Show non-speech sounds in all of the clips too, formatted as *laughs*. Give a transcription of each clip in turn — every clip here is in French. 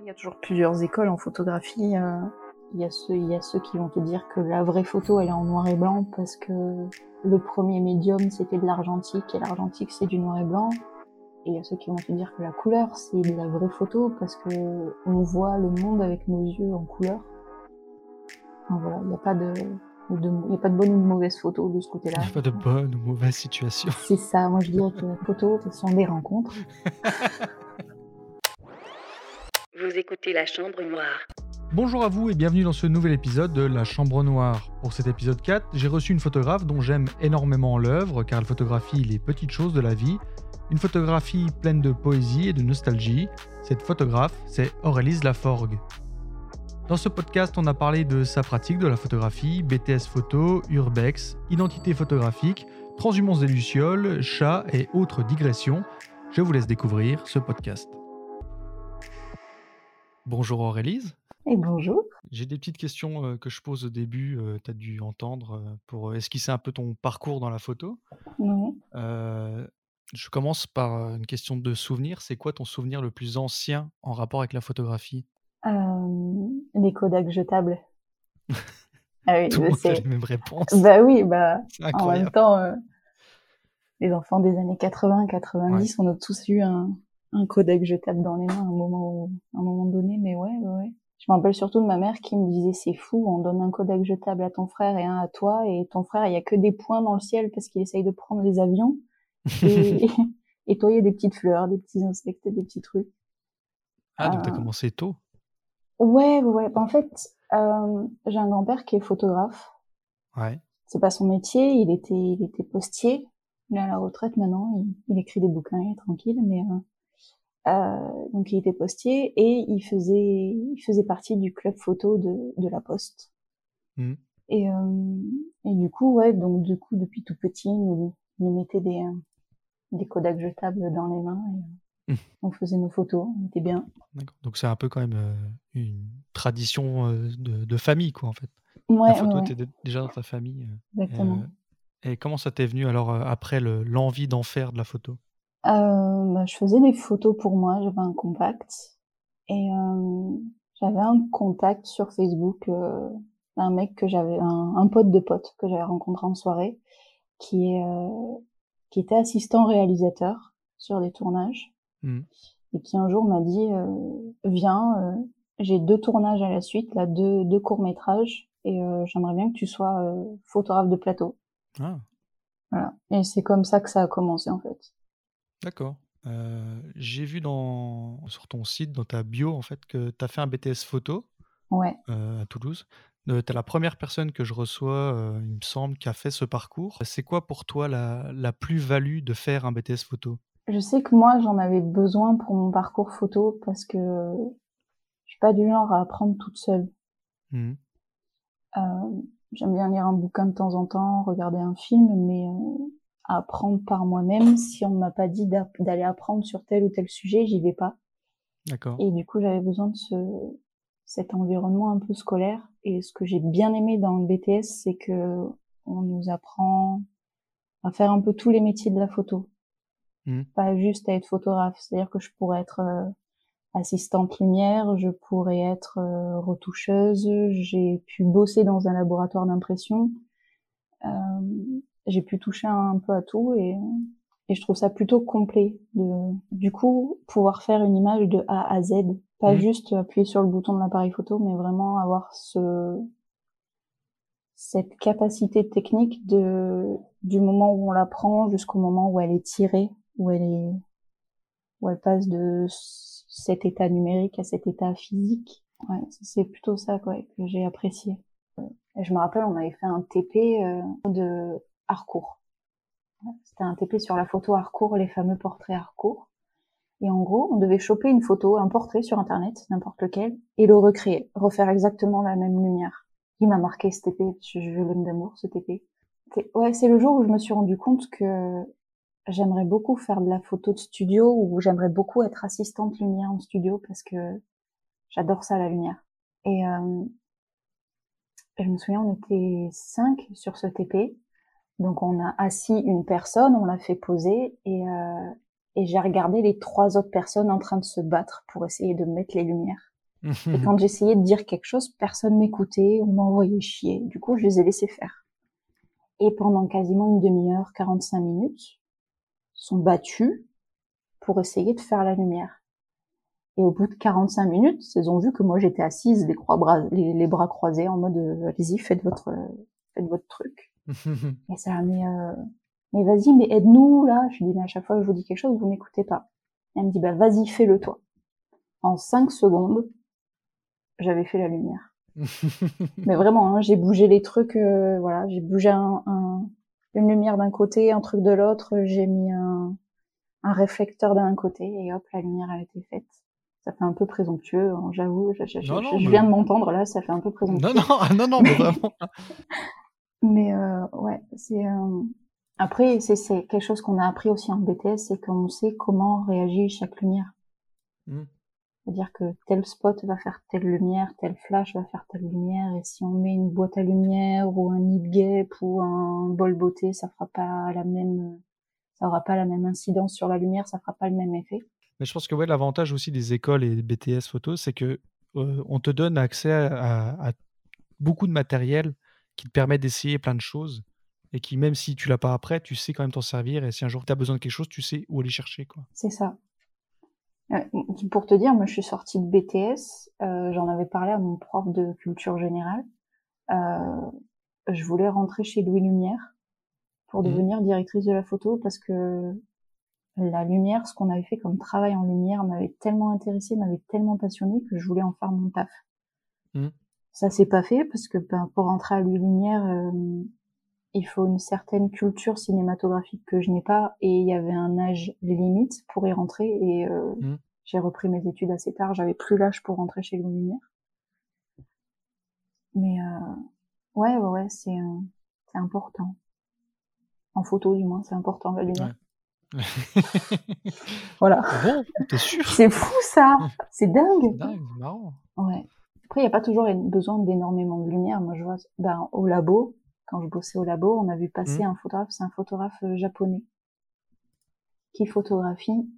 Il y a toujours plusieurs écoles en photographie. euh, Il y, a ceux, il y a ceux qui vont te dire que la vraie photo, elle est en noir et blanc parce que le premier médium, c'était de l'argentique et l'argentique, c'est du noir et blanc. Et il y a ceux qui vont te dire que la couleur, c'est de la vraie photo parce que on voit le monde avec nos yeux en couleur. Enfin, voilà, il n'y a pas de, de- il y a pas de bonne ou de mauvaise photo de ce Il côté-là. n'y a pas de bonne ou mauvaise situation. C'est ça, moi je dirais que la photo, ce sont des rencontres. *laughs* Vous écoutez La Chambre Noire. Bonjour à vous et bienvenue dans ce nouvel épisode de La Chambre Noire. Pour cet épisode 4, j'ai reçu une photographe dont j'aime énormément l'œuvre car elle photographie les petites choses de la vie. Une photographie pleine de poésie et de nostalgie. Cette photographe, c'est Aurélise Laforgue. Dans ce podcast, on a parlé de sa pratique de la photographie, BTS photo, urbex, identité photographique, transhumance des lucioles, chats et autres digressions. Je vous laisse découvrir ce podcast. Bonjour Aurélise. Et bonjour. J'ai des petites questions euh, que je pose au début, tu as dû entendre, euh, pour euh, esquisser un peu ton parcours dans la photo. Ouais. Euh, je commence par euh, une question de souvenir. C'est quoi ton souvenir le plus ancien en rapport avec la photographie? Euh, les Kodak jetables. *laughs* Ah oui, Tout le je monde a les mêmes réponses. Bah oui, bah en même temps, euh, les enfants des années 80, 90, on a tous eu un, un Kodak jetable dans les mains à un moment, où- à un moment donné. Mais ouais, ouais, ouais. Je me rappelle surtout de ma mère qui me disait c'est fou, on donne un Kodak jetable à ton frère et un à toi, et ton frère il y a que des points dans le ciel parce qu'il essaye de prendre les avions, et, *laughs* et toi il y a des petites fleurs, des petits insectes, des petits trucs. ah, donc tu as Ah. commencé tôt? Ouais, ouais, ouais. En fait, euh, j'ai un grand-père qui est photographe. Ouais. C'est pas son métier, il était, il était postier. Il est à la retraite maintenant, il, il écrit des bouquins, il est tranquille, mais euh, euh, donc il était postier et il faisait, il faisait partie du club photo de, de la Poste. Mhm. Et, euh, et du coup, ouais, donc du coup depuis tout petit, nous, nous mettait des, euh, des Kodak jetables dans les mains et euh, Mhm. on faisait nos photos, on était bien. Donc c'est un peu quand même euh, une tradition euh, de, de famille, quoi, en fait. Ouais, la photo ouais, était dé- déjà dans ta famille. euh, exactement. euh, et comment ça t'est venu alors euh, après le- l'envie d'en faire de la photo? Euh, bah, je faisais des photos pour moi, j'avais un compact et euh, j'avais un contact sur Facebook euh, d'un mec que j'avais un, un pote de pote que j'avais rencontré en soirée qui est euh, qui était assistant réalisateur sur des tournages. Mhm. et qui un jour m'a dit euh, viens euh, j'ai deux tournages à la suite là deux deux courts métrages et euh, j'aimerais bien que tu sois euh, photographe de plateau. Ah, voilà. Et c'est comme ça que ça a commencé en fait D'accord. Euh, j'ai vu dans, sur ton site, dans ta bio, en fait, que tu as fait un BTS photo ouais euh, à Toulouse. tu es la première personne que je reçois, euh, il me semble, qui a fait ce parcours. C'est quoi pour toi la, la plus-value de faire un BTS photo? Je sais que moi, j'en avais besoin pour mon parcours photo parce que je suis pas du genre à apprendre toute seule. Euh, J'aime bien lire un bouquin de temps en temps, regarder un film, mais apprendre par moi-même, si on ne m'a pas dit d'aller apprendre sur tel ou tel sujet, j'y vais pas. D'accord. Et du coup, j'avais besoin de ce, cet environnement un peu scolaire. Et ce que j'ai bien aimé dans le BTS, c'est que on nous apprend à faire un peu tous les métiers de la photo. Mhm. Pas juste à être photographe. C'est-à-dire que je pourrais être euh, assistante lumière, je pourrais être euh, retoucheuse, j'ai pu bosser dans un laboratoire d'impression. Euh, j'ai pu toucher un peu à tout et, et je trouve ça plutôt complet de du coup pouvoir faire une image de A à Z. Pas Mhm. juste appuyer sur le bouton de l'appareil photo mais vraiment avoir ce cette capacité technique de du moment où on la prend jusqu'au moment où elle est tirée où elle est où elle passe de cet état numérique à cet état physique. Ouais c'est plutôt ça quoi que j'ai apprécié. Et je me rappelle on avait fait un TP euh, de Harcourt c'était un TP sur la photo Harcourt, les fameux portraits Harcourt. Et en gros, on devait choper une photo, un portrait sur Internet, n'importe lequel, et le recréer, refaire exactement la même lumière. Il m'a marqué ce TP, je, l'aime d'amour, ce TP. Ouais, c'est le jour où je me suis rendu compte que j'aimerais beaucoup faire de la photo de studio, ou j'aimerais beaucoup être assistante lumière en studio, parce que j'adore ça, la lumière. Et euh, je me souviens, on était cinq sur ce TP, donc on a assis une personne, on l'a fait poser et, euh, et j'ai regardé les trois autres personnes en train de se battre pour essayer de mettre les lumières. Et *laughs* quand j'essayais de dire quelque chose, personne m'écoutait, on m'envoyait chier. Du coup, je les ai laissés faire. Et pendant quasiment une demi-heure, 45 minutes, sont battus pour essayer de faire la lumière. Et au bout de 45 minutes, ils ont vu que moi j'étais assise, les, bras, les, bras croisés, en mode euh, allez-y, faites votre, faites votre truc. *laughs* et ça a mis, euh, mais vas-y, mais aide-nous là. Je lui dis mais à chaque fois que je vous dis quelque chose, vous m'écoutez pas. elle me dit bah vas-y, fais-le toi. En 5 secondes, j'avais fait la lumière. *laughs* mais vraiment, hein, j'ai bougé les trucs, euh, voilà, j'ai bougé un, une lumière d'un côté, un truc de l'autre, j'ai mis un, un réflecteur d'un côté et hop, la lumière a été faite. Ça fait un peu présomptueux, hein, j'avoue. Je, je, je, viens de m'entendre là, ça fait un peu présomptueux. Non, non, *laughs* non, non, mais vraiment. Mais euh, ouais, c'est. Euh... Après, c'est quelque chose qu'on a appris aussi en BTS, c'est qu'on sait comment réagit chaque lumière. Mmh. C'est-à-dire que tel spot va faire telle lumière, tel flash va faire telle lumière, et si on met une boîte à lumière ou un nid gap ou un bol beauté, ça fera pas la même, ça aura pas la même incidence sur la lumière, ça fera pas le même effet. Mais je pense que ouais, l'avantage aussi des écoles et des BTS photo, c'est que euh, on te donne accès à, beaucoup de matériel qui te permet d'essayer plein de choses et qui, même si tu l'as pas après, tu sais quand même t'en servir. Et si un jour tu as besoin de quelque chose, tu sais où aller chercher. quoi. C'est ça. Euh, pour te dire, moi je suis sortie de BTS, euh, j'en avais parlé à mon prof de culture générale. Euh, je voulais rentrer chez Louis Lumière pour mmh. devenir directrice de la photo parce que la lumière, ce qu'on avait fait comme travail en lumière m'avait tellement intéressé, m'avait tellement passionné que je voulais en faire mon taf. Mmh. Ça s'est pas fait parce que ben, pour rentrer à Louis Lumière, euh, il faut une certaine culture cinématographique que je n'ai pas et il y avait un âge limite pour y rentrer et euh, mmh. j'ai repris mes études assez tard, j'avais plus l'âge pour rentrer chez Louis Lumière. Mais euh, ouais, ouais, ouais, c'est euh, important. En photo, du moins, c'est important la lumière. *laughs* voilà. Bon, t'es sûr? C'est fou ça, c'est dingue. Dingue, marrant. Ouais. Après, il n'y a pas toujours besoin d'énormément de lumière. Moi, je vois, ben, au labo, quand je bossais au labo, on a vu passer mmh. un photographe, c'est un photographe euh, japonais qui photographie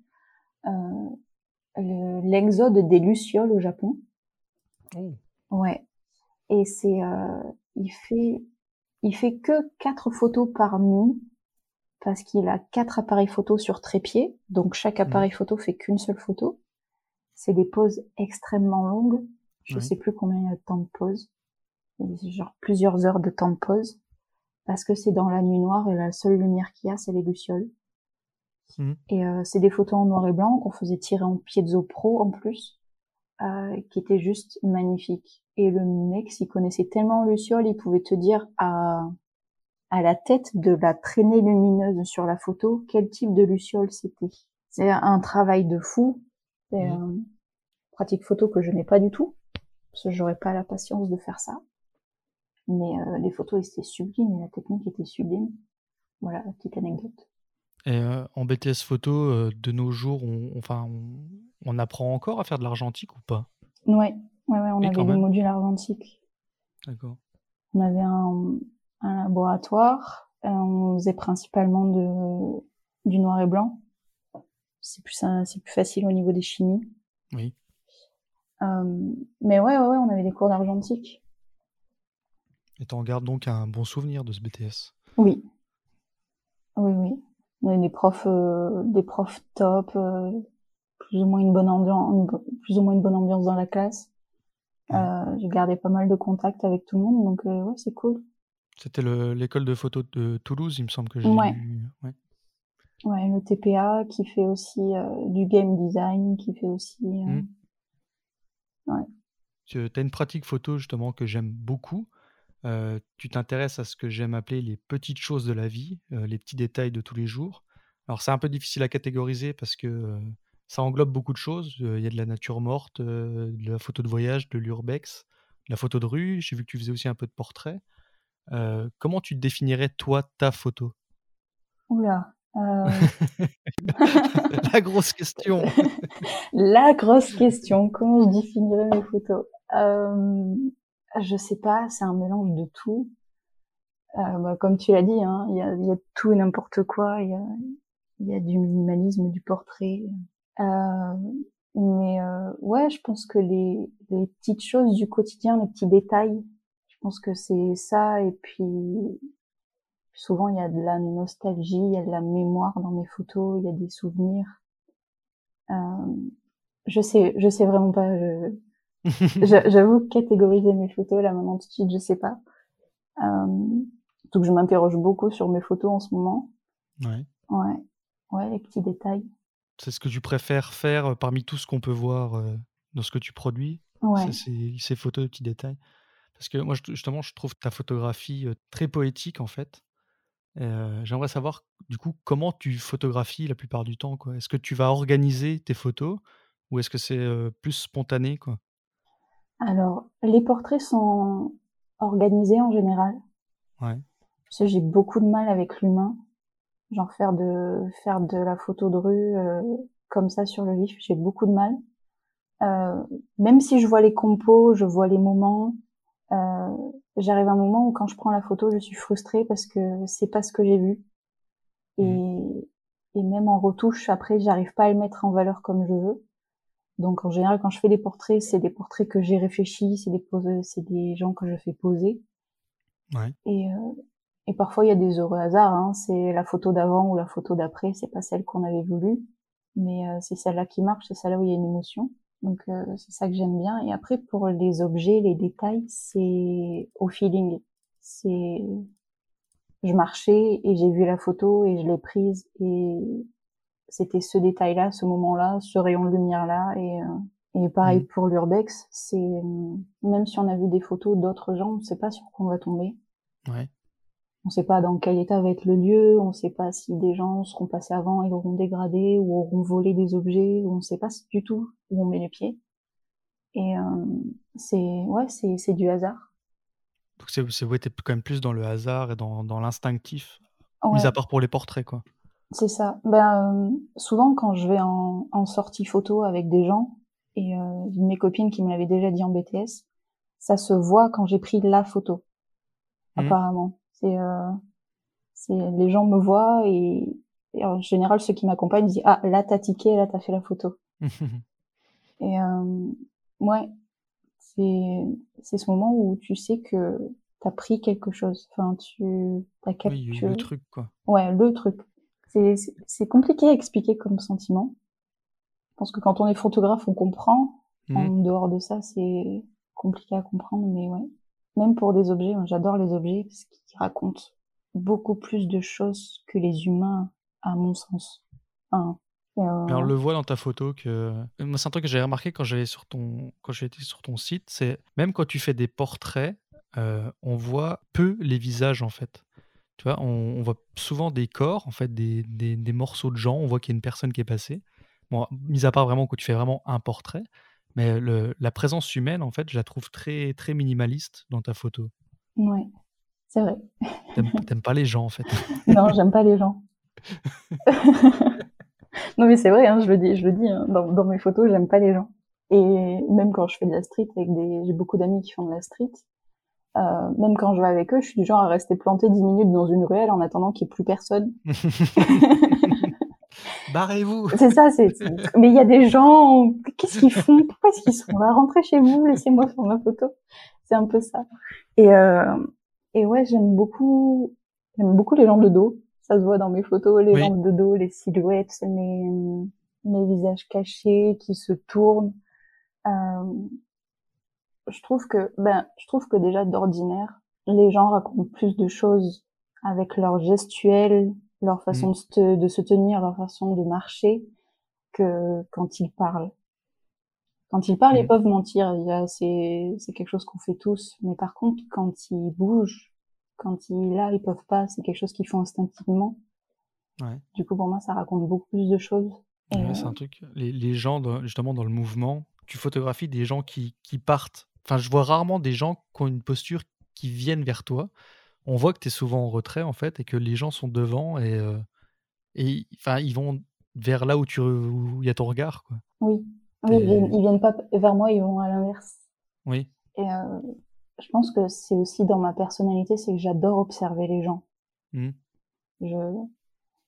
euh, l'exode des lucioles au Japon. Oh. Ouais. Et c'est, euh, il fait, il fait que quatre photos par nuit parce qu'il a quatre appareils photo sur trépied, donc chaque mmh. appareil photo fait qu'une seule photo. C'est des poses extrêmement longues. Je sais plus combien il y a de temps de pause. Genre plusieurs heures de temps de pause parce que c'est dans la nuit noire et la seule lumière qu'il y a, c'est les lucioles. Mmh. Et euh, c'est des photos en noir et blanc qu'on faisait tirer en piezo pro en plus, euh, qui étaient juste magnifiques. Et le mec s'y connaissait tellement en lucioles, il pouvait te dire à à la tête de la traînée lumineuse sur la photo quel type de luciole c'était. C'est un travail de fou. C'est mmh. une pratique photo que je n'ai pas du tout, parce que j'aurais pas la patience de faire ça. Mais euh, les photos étaient sublimes et la technique était sublime. Voilà la petite anecdote. Et euh, en BTS photo, euh, de nos jours, on, enfin, on, apprend encore à faire de l'argentique ou pas? Ouais, ouais, ouais, on avait des modules argentiques. D'accord. On avait un, un laboratoire. on faisait principalement de, du noir et blanc. C'est plus, c'est plus facile au niveau des chimies. Oui. Mais ouais, ouais, ouais, on avait des cours d'argentique. Et tu en gardes donc un bon souvenir de ce BTS Oui. Oui, oui. On avait des profs, euh, des profs top, euh, plus ou moins une bonne ambiance, plus ou moins une bonne ambiance dans la classe. Euh, j'ai gardé pas mal de contacts avec tout le monde, donc ouais, c'est cool. C'était l'école de photo de Toulouse, il me semble que j'ai ouais. ouais. Ouais, le TPA qui fait aussi du game design, qui fait aussi. Mmh. Ouais. Tu as une pratique photo justement que j'aime beaucoup tu t'intéresses à ce que j'aime appeler les petites choses de la vie, les petits détails de tous les jours. Alors c'est un peu difficile à catégoriser parce que ça englobe beaucoup de choses. Il y a de la nature morte, de la photo de voyage, de l'urbex, de la photo de rue. J'ai vu que tu faisais aussi un peu de portrait. comment tu définirais toi ta photo? Oula. *laughs* la grosse question. *laughs* la grosse question. Comment je définirais mes photos? Je sais pas, c'est un mélange de tout. Euh, bah, comme tu l'as dit, hein, il y, a, y, a, tout et n'importe quoi. Il y a, y a, du minimalisme, du portrait. Euh, Mais euh, ouais, je pense que les, les petites choses du quotidien, les petits détails, je pense que c'est ça. Et puis souvent il y a de la nostalgie, il y a de la mémoire dans mes photos, il y a des souvenirs. Euh, je sais, je sais vraiment pas. *laughs* J'avoue catégoriser mes photos là maintenant tout de suite, je sais pas. Euh, donc je m'interroge beaucoup sur mes photos en ce moment. Ouais. Ouais, ouais, les petits détails. C'est ce que tu préfères faire euh, parmi tout ce qu'on peut voir euh, dans ce que tu produis? Ouais. C'est ces photos de petits détails? Parce que moi, justement, je trouve ta photographie très poétique, en fait. J'aimerais savoir, du coup, comment tu photographies la plupart du temps. Est-ce que tu vas organiser tes photos ou est-ce que c'est plus spontané, quoi? Alors, les portraits sont organisés en général. Ouais. Parce que j'ai beaucoup de mal avec l'humain genre faire de faire de la photo de rue euh, comme ça sur le vif, j'ai beaucoup de mal. Euh, même si je vois les compos, je vois les moments, euh, j'arrive à un moment où quand je prends la photo, je suis frustrée parce que c'est pas ce que j'ai vu. Et, mmh. et même en retouche, après, j'arrive pas à le mettre en valeur comme je veux. Donc en général, quand je fais des portraits, c'est des portraits que j'ai réfléchi, c'est des poses, c'est des gens que je fais poser. Ouais. Et, euh, et parfois, il y a des heureux hasards. Hein. C'est la photo d'avant ou la photo d'après. C'est pas celle qu'on avait voulu, mais euh, c'est celle-là qui marche. C'est celle-là où il y a une émotion. Donc euh, c'est ça que j'aime bien. Et après, pour les objets, les détails, c'est au feeling. C'est je marchais et j'ai vu la photo et je l'ai prise et c'était ce détail-là, ce moment-là, ce rayon de lumière-là et euh, et pareil mmh. pour l'urbex, c'est même si on a vu des photos d'autres gens, on sait pas sur quoi on va tomber. Ouais. On ne sait pas dans quel état va être le lieu, on ne sait pas si des gens seront passés avant et auront dégradé ou auront volé des objets, on ne sait pas du tout où on met les pieds. Et euh, c'est ouais, c'est c'est du hasard. Donc c'est c'est ouais, quand même plus dans le hasard et dans, dans l'instinctif, mis à part pour les portraits quoi. C'est ça. Ben euh, souvent quand je vais en, en sortie photo avec des gens et euh, une de mes copines qui me l'avait déjà dit en BTS, ça se voit quand j'ai pris la photo. Mmh. Apparemment. C'est, euh, c'est les gens me voient et, en général ceux qui m'accompagnent disent ah là t'as tiqué, là t'as fait la photo. *laughs* et euh, ouais, c'est c'est ce moment où tu sais que t'as pris quelque chose. Enfin tu t'as capturé le truc quoi. Ouais le truc. C'est c'est compliqué à expliquer comme sentiment. Je pense que quand on est photographe on comprend. Mmh. En dehors de ça c'est compliqué à comprendre mais ouais même pour des objets, j'adore les objets parce qu'ils racontent beaucoup plus de choses que les humains, à mon sens. Enfin, euh... on le voit dans ta photo que moi c'est un truc que j'ai remarqué quand quand j'étais sur ton site, c'est même quand tu fais des portraits, euh, on voit peu les visages en fait. Tu vois, on, voit souvent des corps en fait, des, morceaux de gens. On voit qu'il y a une personne qui est passée. Bon, mis à part vraiment que tu fais vraiment un portrait, mais le, la présence humaine, en fait, je la trouve très, très minimaliste dans ta photo. Ouais, c'est vrai. T'aimes *laughs* pas les gens, en fait. non, j'aime pas les gens. *laughs* *laughs* non, mais c'est vrai, hein, je le dis, je le dis hein, dans, dans, mes photos, j'aime pas les gens. Et même quand je fais de la street avec des, j'ai beaucoup d'amis qui font de la street. Euh, même quand je vais avec eux, je suis du genre à rester planté 10 minutes dans une ruelle en attendant qu'il n'y ait plus personne. Barrez-vous. C'est ça, c'est. *laughs* Mais il y a des gens, qu'est-ce qu'ils font? Pourquoi est-ce qu'ils sont là? Rentrez chez vous, laissez-moi faire ma photo. C'est un peu ça. Et euh... et ouais, j'aime beaucoup, j'aime beaucoup les gens de dos. Ça se voit dans mes photos, les gens de dos, les silhouettes, mes mes visages cachés qui se tournent. Euh... Je trouve que, ben, je trouve que déjà d'ordinaire, les gens racontent plus de choses avec leur gestuelle, leur façon mmh. de, se, de, se tenir, leur façon de marcher, que quand ils parlent. Quand ils parlent, ils mmh. peuvent mentir. C'est quelque chose qu'on fait tous. Mais par contre, quand ils bougent, quand ils là, ils peuvent pas. C'est quelque chose qu'ils font instinctivement. Ouais. Du coup, pour moi, ça raconte beaucoup plus de choses. Ouais, c'est un truc. Les, les gens, justement, dans le mouvement, tu photographies des gens qui, qui partent. Enfin, je vois rarement des gens qui ont une posture qui viennent vers toi on voit que tu es souvent en retrait en fait et que les gens sont devant et, euh, et enfin ils vont vers là où tu il y a ton regard quoi. Oui, oui ils, viennent, pas vers moi, ils vont à l'inverse. Oui. Et euh, je pense que c'est aussi dans ma personnalité, c'est que j'adore observer les gens. Mmh. Je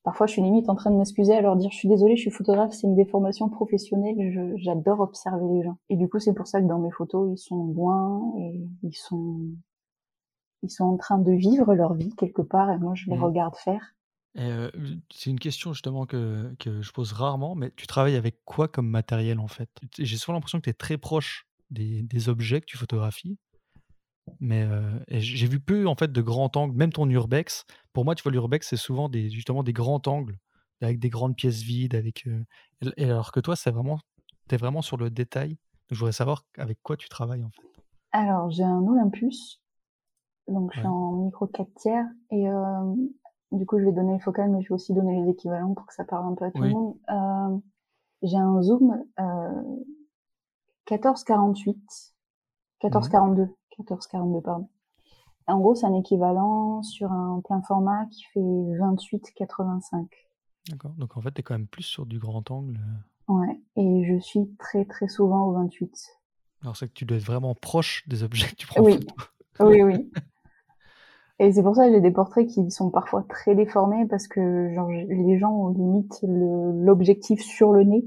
Parfois, je suis limite en train de m'excuser à leur dire, je suis désolée, je suis photographe, c'est une déformation professionnelle, j'adore observer les gens. Et du coup, c'est pour ça que dans mes photos, ils sont loin et ils sont, ils sont en train de vivre leur vie quelque part et moi, je les Mhm. regarde faire. Euh, c'est une question justement que, que je pose rarement, mais tu travailles avec quoi comme matériel en fait? J'ai souvent l'impression que tu es très proche des, des objets que tu photographies, mais euh, j'ai vu peu en fait de grands angles, même ton urbex. Pour moi, tu vois, l'urbex c'est souvent des, justement des grands angles avec des grandes pièces vides, avec euh, et alors que toi, c'est vraiment, t'es vraiment sur le détail. Donc, je voudrais savoir avec quoi tu travailles en fait. Alors, j'ai un Olympus, donc je suis Ouais. en micro 4 tiers et euh, du coup, je vais donner le focal, mais je vais aussi donner les équivalents pour que ça parle un peu à tout Oui. le monde. Euh, j'ai un zoom euh, 14-48, 14-42, 14-42 pardon. En gros, c'est un équivalent sur un plein format qui fait 28-85. D'accord. Donc en fait, tu es quand même plus sur du grand angle. Ouais, et je suis très très souvent au 28. Alors c'est que tu dois être vraiment proche des objets que tu prends en Oui. photo. Oui, oui. Et c'est pour ça que j'ai des portraits qui sont parfois très déformés parce que genre les gens ont limite le- l'objectif sur le nez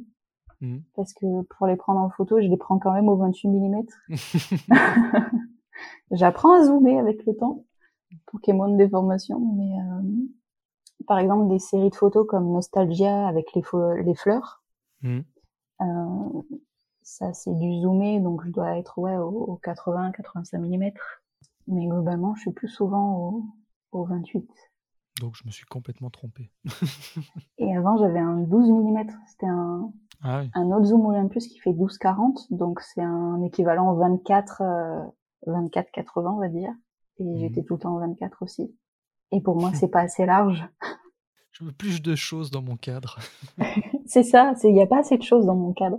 Mhm. parce que pour les prendre en photo, je les prends quand même au 28 mm. *laughs* *laughs* J'apprends à zoomer avec le temps pour qu'il y ait moins de déformation, mais euh, par exemple des séries de photos comme Nostalgia avec les, les fleurs, Mhm. euh, ça c'est du zoomé, donc je dois être ouais au, au 80-85 mm. Mais globalement, je suis plus souvent au, au 28. Donc je me suis complètement trompé. *laughs* Et avant, j'avais un 12 mm. C'était un, Ah oui. un autre zoom Olympus qui fait 12-40, donc c'est un équivalent 24, euh, 24-80 on va dire. Et Mhm. j'étais tout le temps en 24 aussi. Et pour moi, *laughs* c'est pas assez large. Je veux plus de choses dans mon cadre. *laughs* C'est ça, il n'y a pas assez de choses dans mon cadre.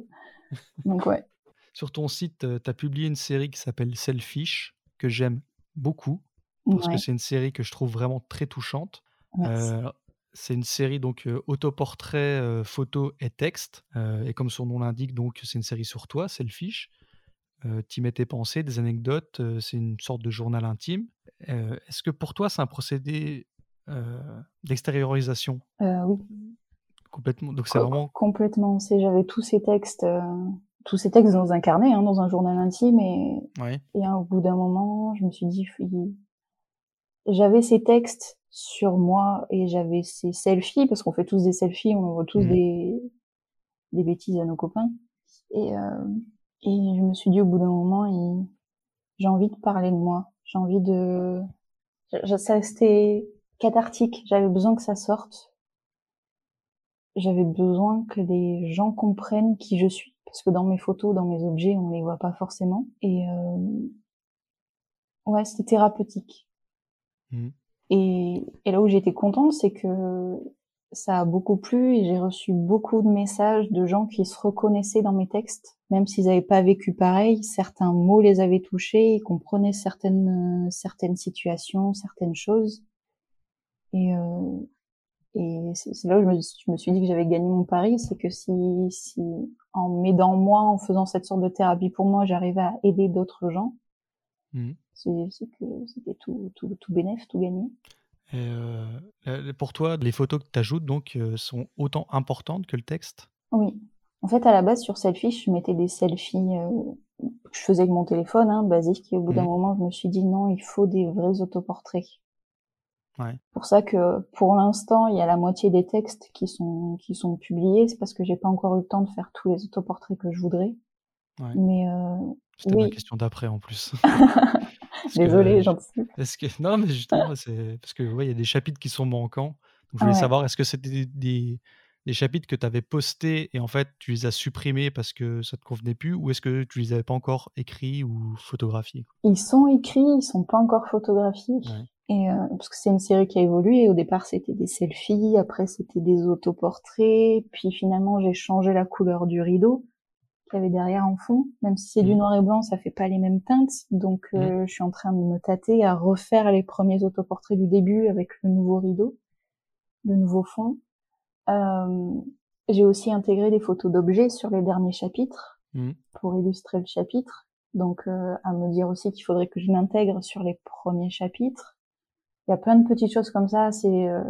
Donc ouais. Sur ton site, tu as publié une série qui s'appelle Selfish, que j'aime beaucoup, parce Ouais, que c'est une série que je trouve vraiment très touchante. Euh, c'est une série donc euh, autoportrait, euh, photo et texte. Euh, et comme son nom l'indique, donc c'est une série sur toi, Selfish. Tu mets tes pensées, des anecdotes, c'est une sorte de journal intime. Est-ce que pour toi, c'est un procédé d'extériorisation? Oui, complètement Donc c'est vraiment. complètement. J'avais tous ces textes, tous ces textes dans un carnet, hein, dans un journal intime, et, et hein, au bout d'un moment, je me suis dit, j'avais ces textes sur moi et j'avais ces selfies parce qu'on fait tous des selfies, on envoie tous Mhm. des des bêtises à nos copains. Et euh, et je me suis dit au bout d'un moment, j'ai envie de parler de moi, j'ai envie de, ça c'était cathartique. J'avais besoin que ça sorte. J'avais besoin que les gens comprennent qui je suis parce que dans mes photos, dans mes objets, on les voit pas forcément. Et euh, ouais, c'était thérapeutique. Mhm. Et, et là où j'étais contente, c'est que ça a beaucoup plu et j'ai reçu beaucoup de messages de gens qui se reconnaissaient dans mes textes, même s'ils n'avaient pas vécu pareil. Certains mots les avaient touchés, ils comprenaient certaines euh, certaines situations, certaines choses. Et euh, et c'est là où je me, je me suis dit que j'avais gagné mon pari, c'est que si si en m'aidant moi, en faisant cette sorte de thérapie pour moi, j'arrivais à aider d'autres gens, c'est que c'était tout tout tout bénéf, tout gagné. Et, euh, pour toi, les photos que tu ajoutes donc, euh, sont autant importantes que le texte? Oui. En fait, à la base, sur Selfish, je mettais des selfies euh, que je faisais avec mon téléphone, hein, basique. Et au bout d'un Mhm. moment, je me suis dit non, il faut des vrais autoportraits. Ouais. Pour ça que, pour l'instant, il y a la moitié des textes qui sont qui sont publiés. C'est parce que j'ai pas encore eu le temps de faire tous les autoportraits que je voudrais. Ouais. Mais euh, C'était ma oui, question d'après en plus. *laughs* Désolée, j'en est-ce que non, mais justement, c'est parce que ouais, il y a des chapitres qui sont manquants. Donc je voulais Ouais. savoir, est-ce que c'était des, des, des chapitres que tu avais postés et en fait tu les as supprimés parce que ça te convenait plus, ou est-ce que tu les avais pas encore écrits ou photographiés Ils sont écrits, ils sont pas encore photographiés. Ouais. Et euh, parce que c'est une série qui a évolué. Au départ, c'était des selfies, après c'était des autoportraits, puis finalement j'ai changé la couleur du rideau qu'il y avait derrière en fond. Même si c'est du Mhm. noir et blanc, ça fait pas les mêmes teintes. Donc euh, je suis en train de me tâter à refaire les premiers autoportraits du début avec le nouveau rideau, le nouveau fond. Euh, j'ai aussi intégré des photos d'objets sur les derniers chapitres Mhm. pour illustrer le chapitre. Donc euh, à me dire aussi qu'il faudrait que je l'intègre sur les premiers chapitres. Il y a plein de petites choses comme ça. C'est euh,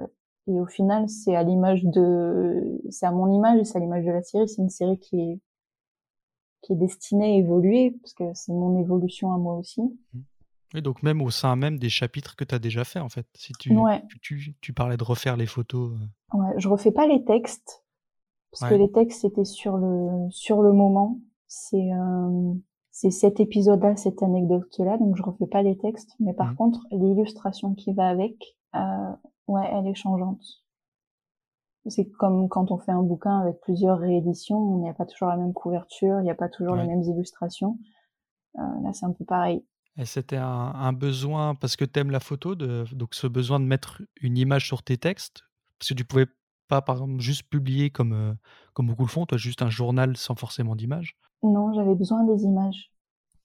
et au final, c'est à l'image de, c'est à mon image, c'est à l'image de la série. C'est une série qui est qui est destinée à évoluer parce que c'est mon évolution à moi aussi. Mmh. Oui, donc même au sein même des chapitres que tu as déjà fait en fait. Si tu, Ouais. tu, tu parlais de refaire les photos. euh, Ouais, je refais pas les textes parce que les textes c'était sur le sur le moment. C'est euh, c'est cet épisode-là, cette anecdote-là, donc je refais pas les textes. Mais par Mhm. contre, l'illustration qui va avec, euh, ouais, elle est changeante. C'est comme quand on fait un bouquin avec plusieurs rééditions, il n'y a pas toujours la même couverture, il n'y a pas toujours Ouais. les mêmes illustrations. Euh, là, c'est un peu pareil. Et c'était un, un besoin parce que tu aimes la photo, de, donc ce besoin de mettre une image sur tes textes, parce que tu pouvais pas par exemple juste publier comme, euh, comme beaucoup le font, toi juste un journal sans forcément d'image. Non, j'avais besoin des images.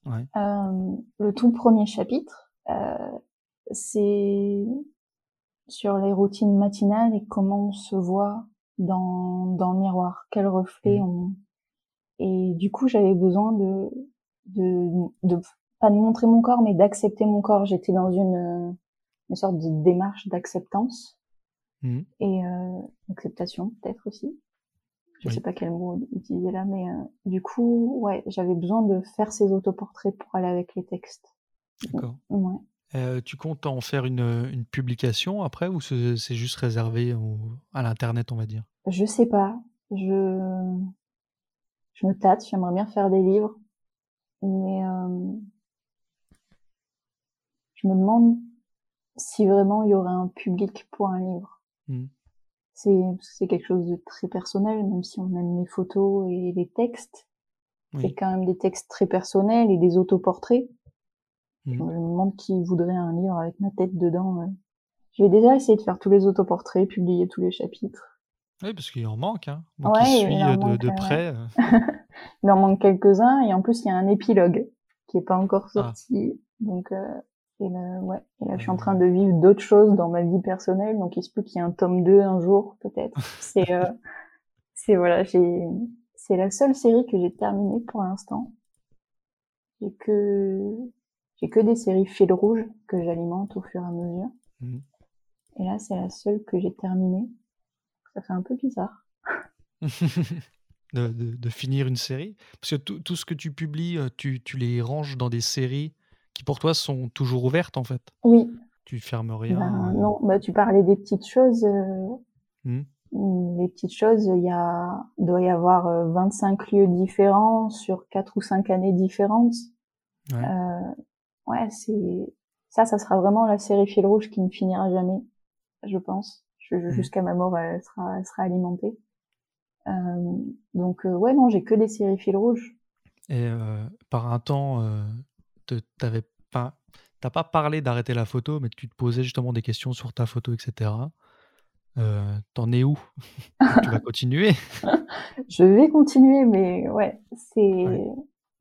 Ouais. Euh, le tout premier chapitre, euh, c'est sur les routines matinales et comment on se voit dans, dans le miroir, quel reflet Mhm. on... Et du coup, j'avais besoin de, de, de, pas de montrer mon corps, mais d'accepter mon corps. J'étais dans une, une sorte de démarche d'acceptance Mhm. et euh, d'acceptation peut-être aussi. Je Oui. sais pas quel mot utiliser là, mais euh, du coup, ouais, j'avais besoin de faire ces autoportraits pour aller avec les textes. D'accord. Ouais. Euh, tu comptes en faire une, une publication après ou c'est juste réservé au- à l'internet, on va dire? Je sais pas. Je je me tâte. J'aimerais bien faire des livres, mais euh, je me demande si vraiment il y aurait un public pour un livre. Mhm. C'est c'est quelque chose de très personnel, même si on aime les photos et les textes. C'est quand même des textes très personnels et des autoportraits. Je Mhm. me demande qui voudrait un livre avec ma tête dedans. ouais. Je vais déjà essayer de faire tous les autoportraits, publier tous les chapitres. Oui, parce qu'il en manque. Hein. Moi Ouais, il suis en euh, de, manque, de ouais. près. euh, *laughs* Il en manque quelques-uns et en plus il y a un épilogue qui est pas encore Ah. sorti. Donc euh, et là, ouais. Et là je suis en Euh. train de vivre d'autres choses dans ma vie personnelle, donc il se peut qu'il y ait un tome 2 un jour peut-être. *laughs* C'est euh, c'est voilà, j'ai c'est la seule série que j'ai terminée pour l'instant. J'ai que j'ai que des séries fil rouge que j'alimente au fur et à mesure. Mhm. Et là c'est la seule que j'ai terminée. Ça fait un peu bizarre. *laughs* de, de- de finir une série? Parce que tout, tout ce que tu publies, euh, tu, tu les ranges dans des séries qui pour toi sont toujours ouvertes en fait? Oui, Tu fermes rien. Ben, euh, non, bah, tu parlais des petites choses. euh, Mhm. mm, Les petites choses, il y a, doit y avoir euh, 25 lieux différents sur quatre ou cinq années différentes. Ouais. Euh, ouais, c'est ça, ça sera vraiment la série fil rouge qui ne finira jamais, je pense. Mhm. Jusqu'à ma mort, elle sera, elle sera alimentée. Euh, donc euh, ouais, non, j'ai que des séries fil rouge. Et euh, par un temps, euh, te- t'avais pas, t'as pas parlé d'arrêter la photo, mais tu te posais justement des questions sur ta photo, etc. Euh, T'en es où? *laughs* Tu vas continuer? Je vais continuer, mais ouais, c'est, Ouais.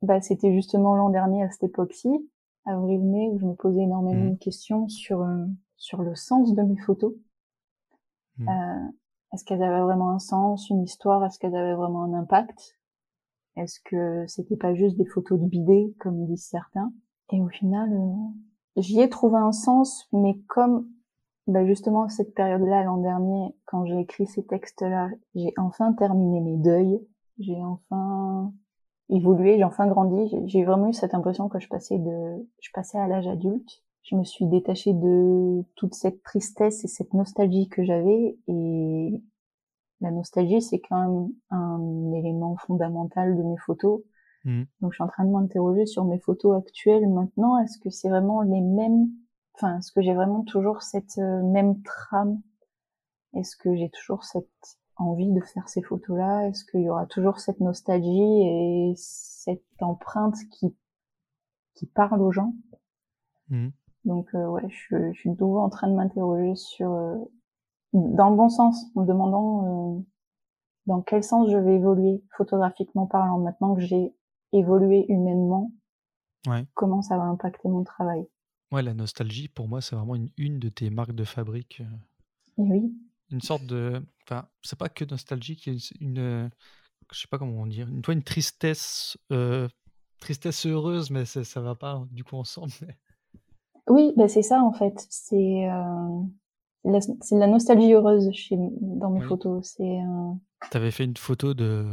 bah, c'était justement l'an dernier à cette époque-ci, avril-mai, où je me posais énormément Mhm. de questions sur euh, sur le sens de mes photos. Mhm. Euh, est-ce qu'elles avaient vraiment un sens, une histoire? Est-ce qu'elles avaient vraiment un impact? Est-ce que c'était pas juste des photos de bidets, comme disent certains? Et au final, euh, j'y ai trouvé un sens, mais comme bah justement cette période-là l'an dernier, quand j'ai écrit ces textes-là, j'ai enfin terminé mes deuils, j'ai enfin évolué, j'ai enfin grandi, j'ai vraiment eu cette impression que je passais de, je passais à l'âge adulte. Je me suis détachée de toute cette tristesse et cette nostalgie que j'avais et la nostalgie c'est quand même un élément fondamental de mes photos. Mhm. Donc je suis en train de m'interroger sur mes photos actuelles maintenant. Est-ce que c'est vraiment les mêmes Enfin, est-ce que j'ai vraiment toujours cette euh, même trame? Est-ce que j'ai toujours cette envie de faire ces photos-là? Est-ce qu'il y aura toujours cette nostalgie et cette empreinte qui qui parle aux gens? Mhm. Donc euh, ouais, je, je suis de nouveau en train de m'interroger sur euh, dans le bon sens, en me demandant euh, dans quel sens je vais évoluer photographiquement parlant. Maintenant que j'ai évolué humainement, Ouais. comment ça va impacter mon travail Ouais, la nostalgie, pour moi, c'est vraiment une, une de tes marques de fabrique. euh, Et oui, Une sorte de. Enfin, c'est pas que nostalgique, il y a une. euh, Je sais pas comment on dire. Une, toi, une tristesse. euh, tristesse heureuse, mais ça, va pas du coup ensemble. mais- oui, bah c'est ça en fait. C'est euh, la- c'est de la nostalgie heureuse chez, dans mes Oui. photos. C'est euh, Tu avais fait une photo de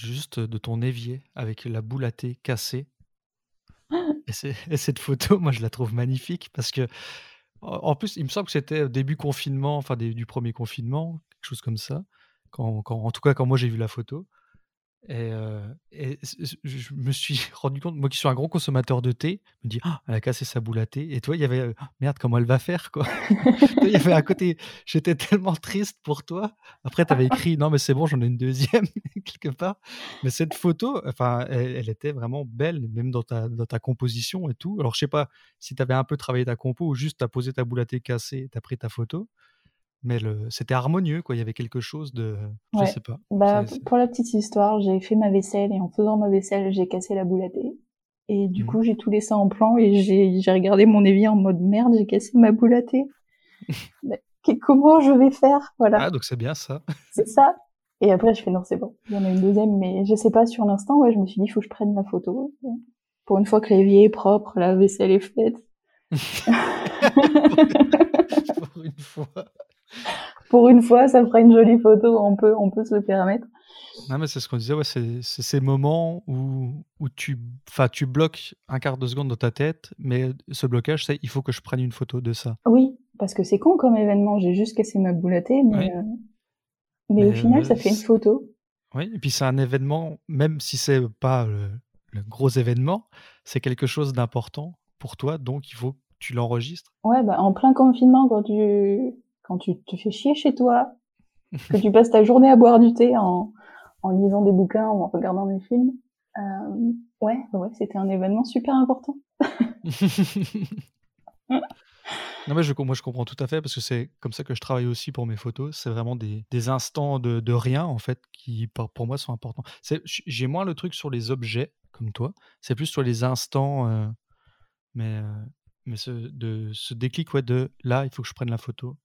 juste de ton évier avec la boule à thé cassée. *gasps* Et, cette photo, moi, je la trouve magnifique parce que, en plus, il me semble que c'était au début confinement, enfin des- du premier confinement, quelque chose comme ça. Quand, quand- en tout cas, quand moi j'ai vu la photo. Et, je me suis *laughs* rendu compte, moi qui suis un gros consommateur de thé, je me dis, ah, elle a cassé sa boule à thé. Et toi, il y avait, merde, comment elle va faire, quoi? *laughs* Il y avait un côté, j'étais tellement triste pour toi. Après, tu avais écrit, non, mais c'est bon, j'en ai une deuxième, *laughs* quelque part. Mais cette photo, enfin, elle, elle était vraiment belle, même dans ta, dans ta composition et tout. Alors, je sais pas si tu avais un peu travaillé ta compo ou juste tu as posé ta boule à thé cassée, tu as pris ta photo. Mais le- c'était harmonieux, quoi. Il y avait quelque chose de. Je Ouais. sais pas. Bah, pour la petite histoire, j'ai fait ma vaisselle et en faisant ma vaisselle, j'ai cassé la boule à thé. Et du Mhm. coup, j'ai tout laissé en plan et j'ai j'ai regardé mon évier en mode merde, j'ai cassé ma boule à thé. *laughs* Mais comment je vais faire? Voilà, Ah, donc c'est bien ça. c'est ça. Et après, je fais non, c'est bon. Il y en a une deuxième, mais je sais pas, sur l'instant, ouais, je me suis dit, il faut que je prenne la photo. Pour une fois que l'évier est propre, la vaisselle est faite. *laughs* pour une fois. *laughs* Pour une fois, ça fera une jolie photo, on peut, on peut se le permettre. Non, mais c'est ce qu'on disait, ouais, c'est ces moments où, où tu, tu bloques un quart de seconde dans ta tête, mais ce blocage, c'est il faut que je prenne une photo de ça. Oui, parce que c'est con comme événement, j'ai juste cassé ma boule à thé, mais, Oui. euh, mais, au final, euh, ça fait une photo. Oui, et puis c'est un événement, même si c'est pas le, le gros événement, c'est quelque chose d'important pour toi, donc il faut que tu l'enregistres. Ouais, bah, en plein confinement, quand tu, quand tu te fais chier chez toi, que tu passes ta journée à boire du thé en, en lisant des bouquins ou en regardant des films, euh, ouais, ouais, c'était un événement super important. Non, mais je, moi je comprends tout à fait parce que c'est comme ça que je travaille aussi pour mes photos. C'est vraiment des, des instants de, de rien en fait qui pour moi sont importants. J'ai moins le truc sur les objets comme toi, c'est plus sur les instants, euh, mais, euh, mais ce, de, ce déclic ouais, de là il faut que je prenne la photo.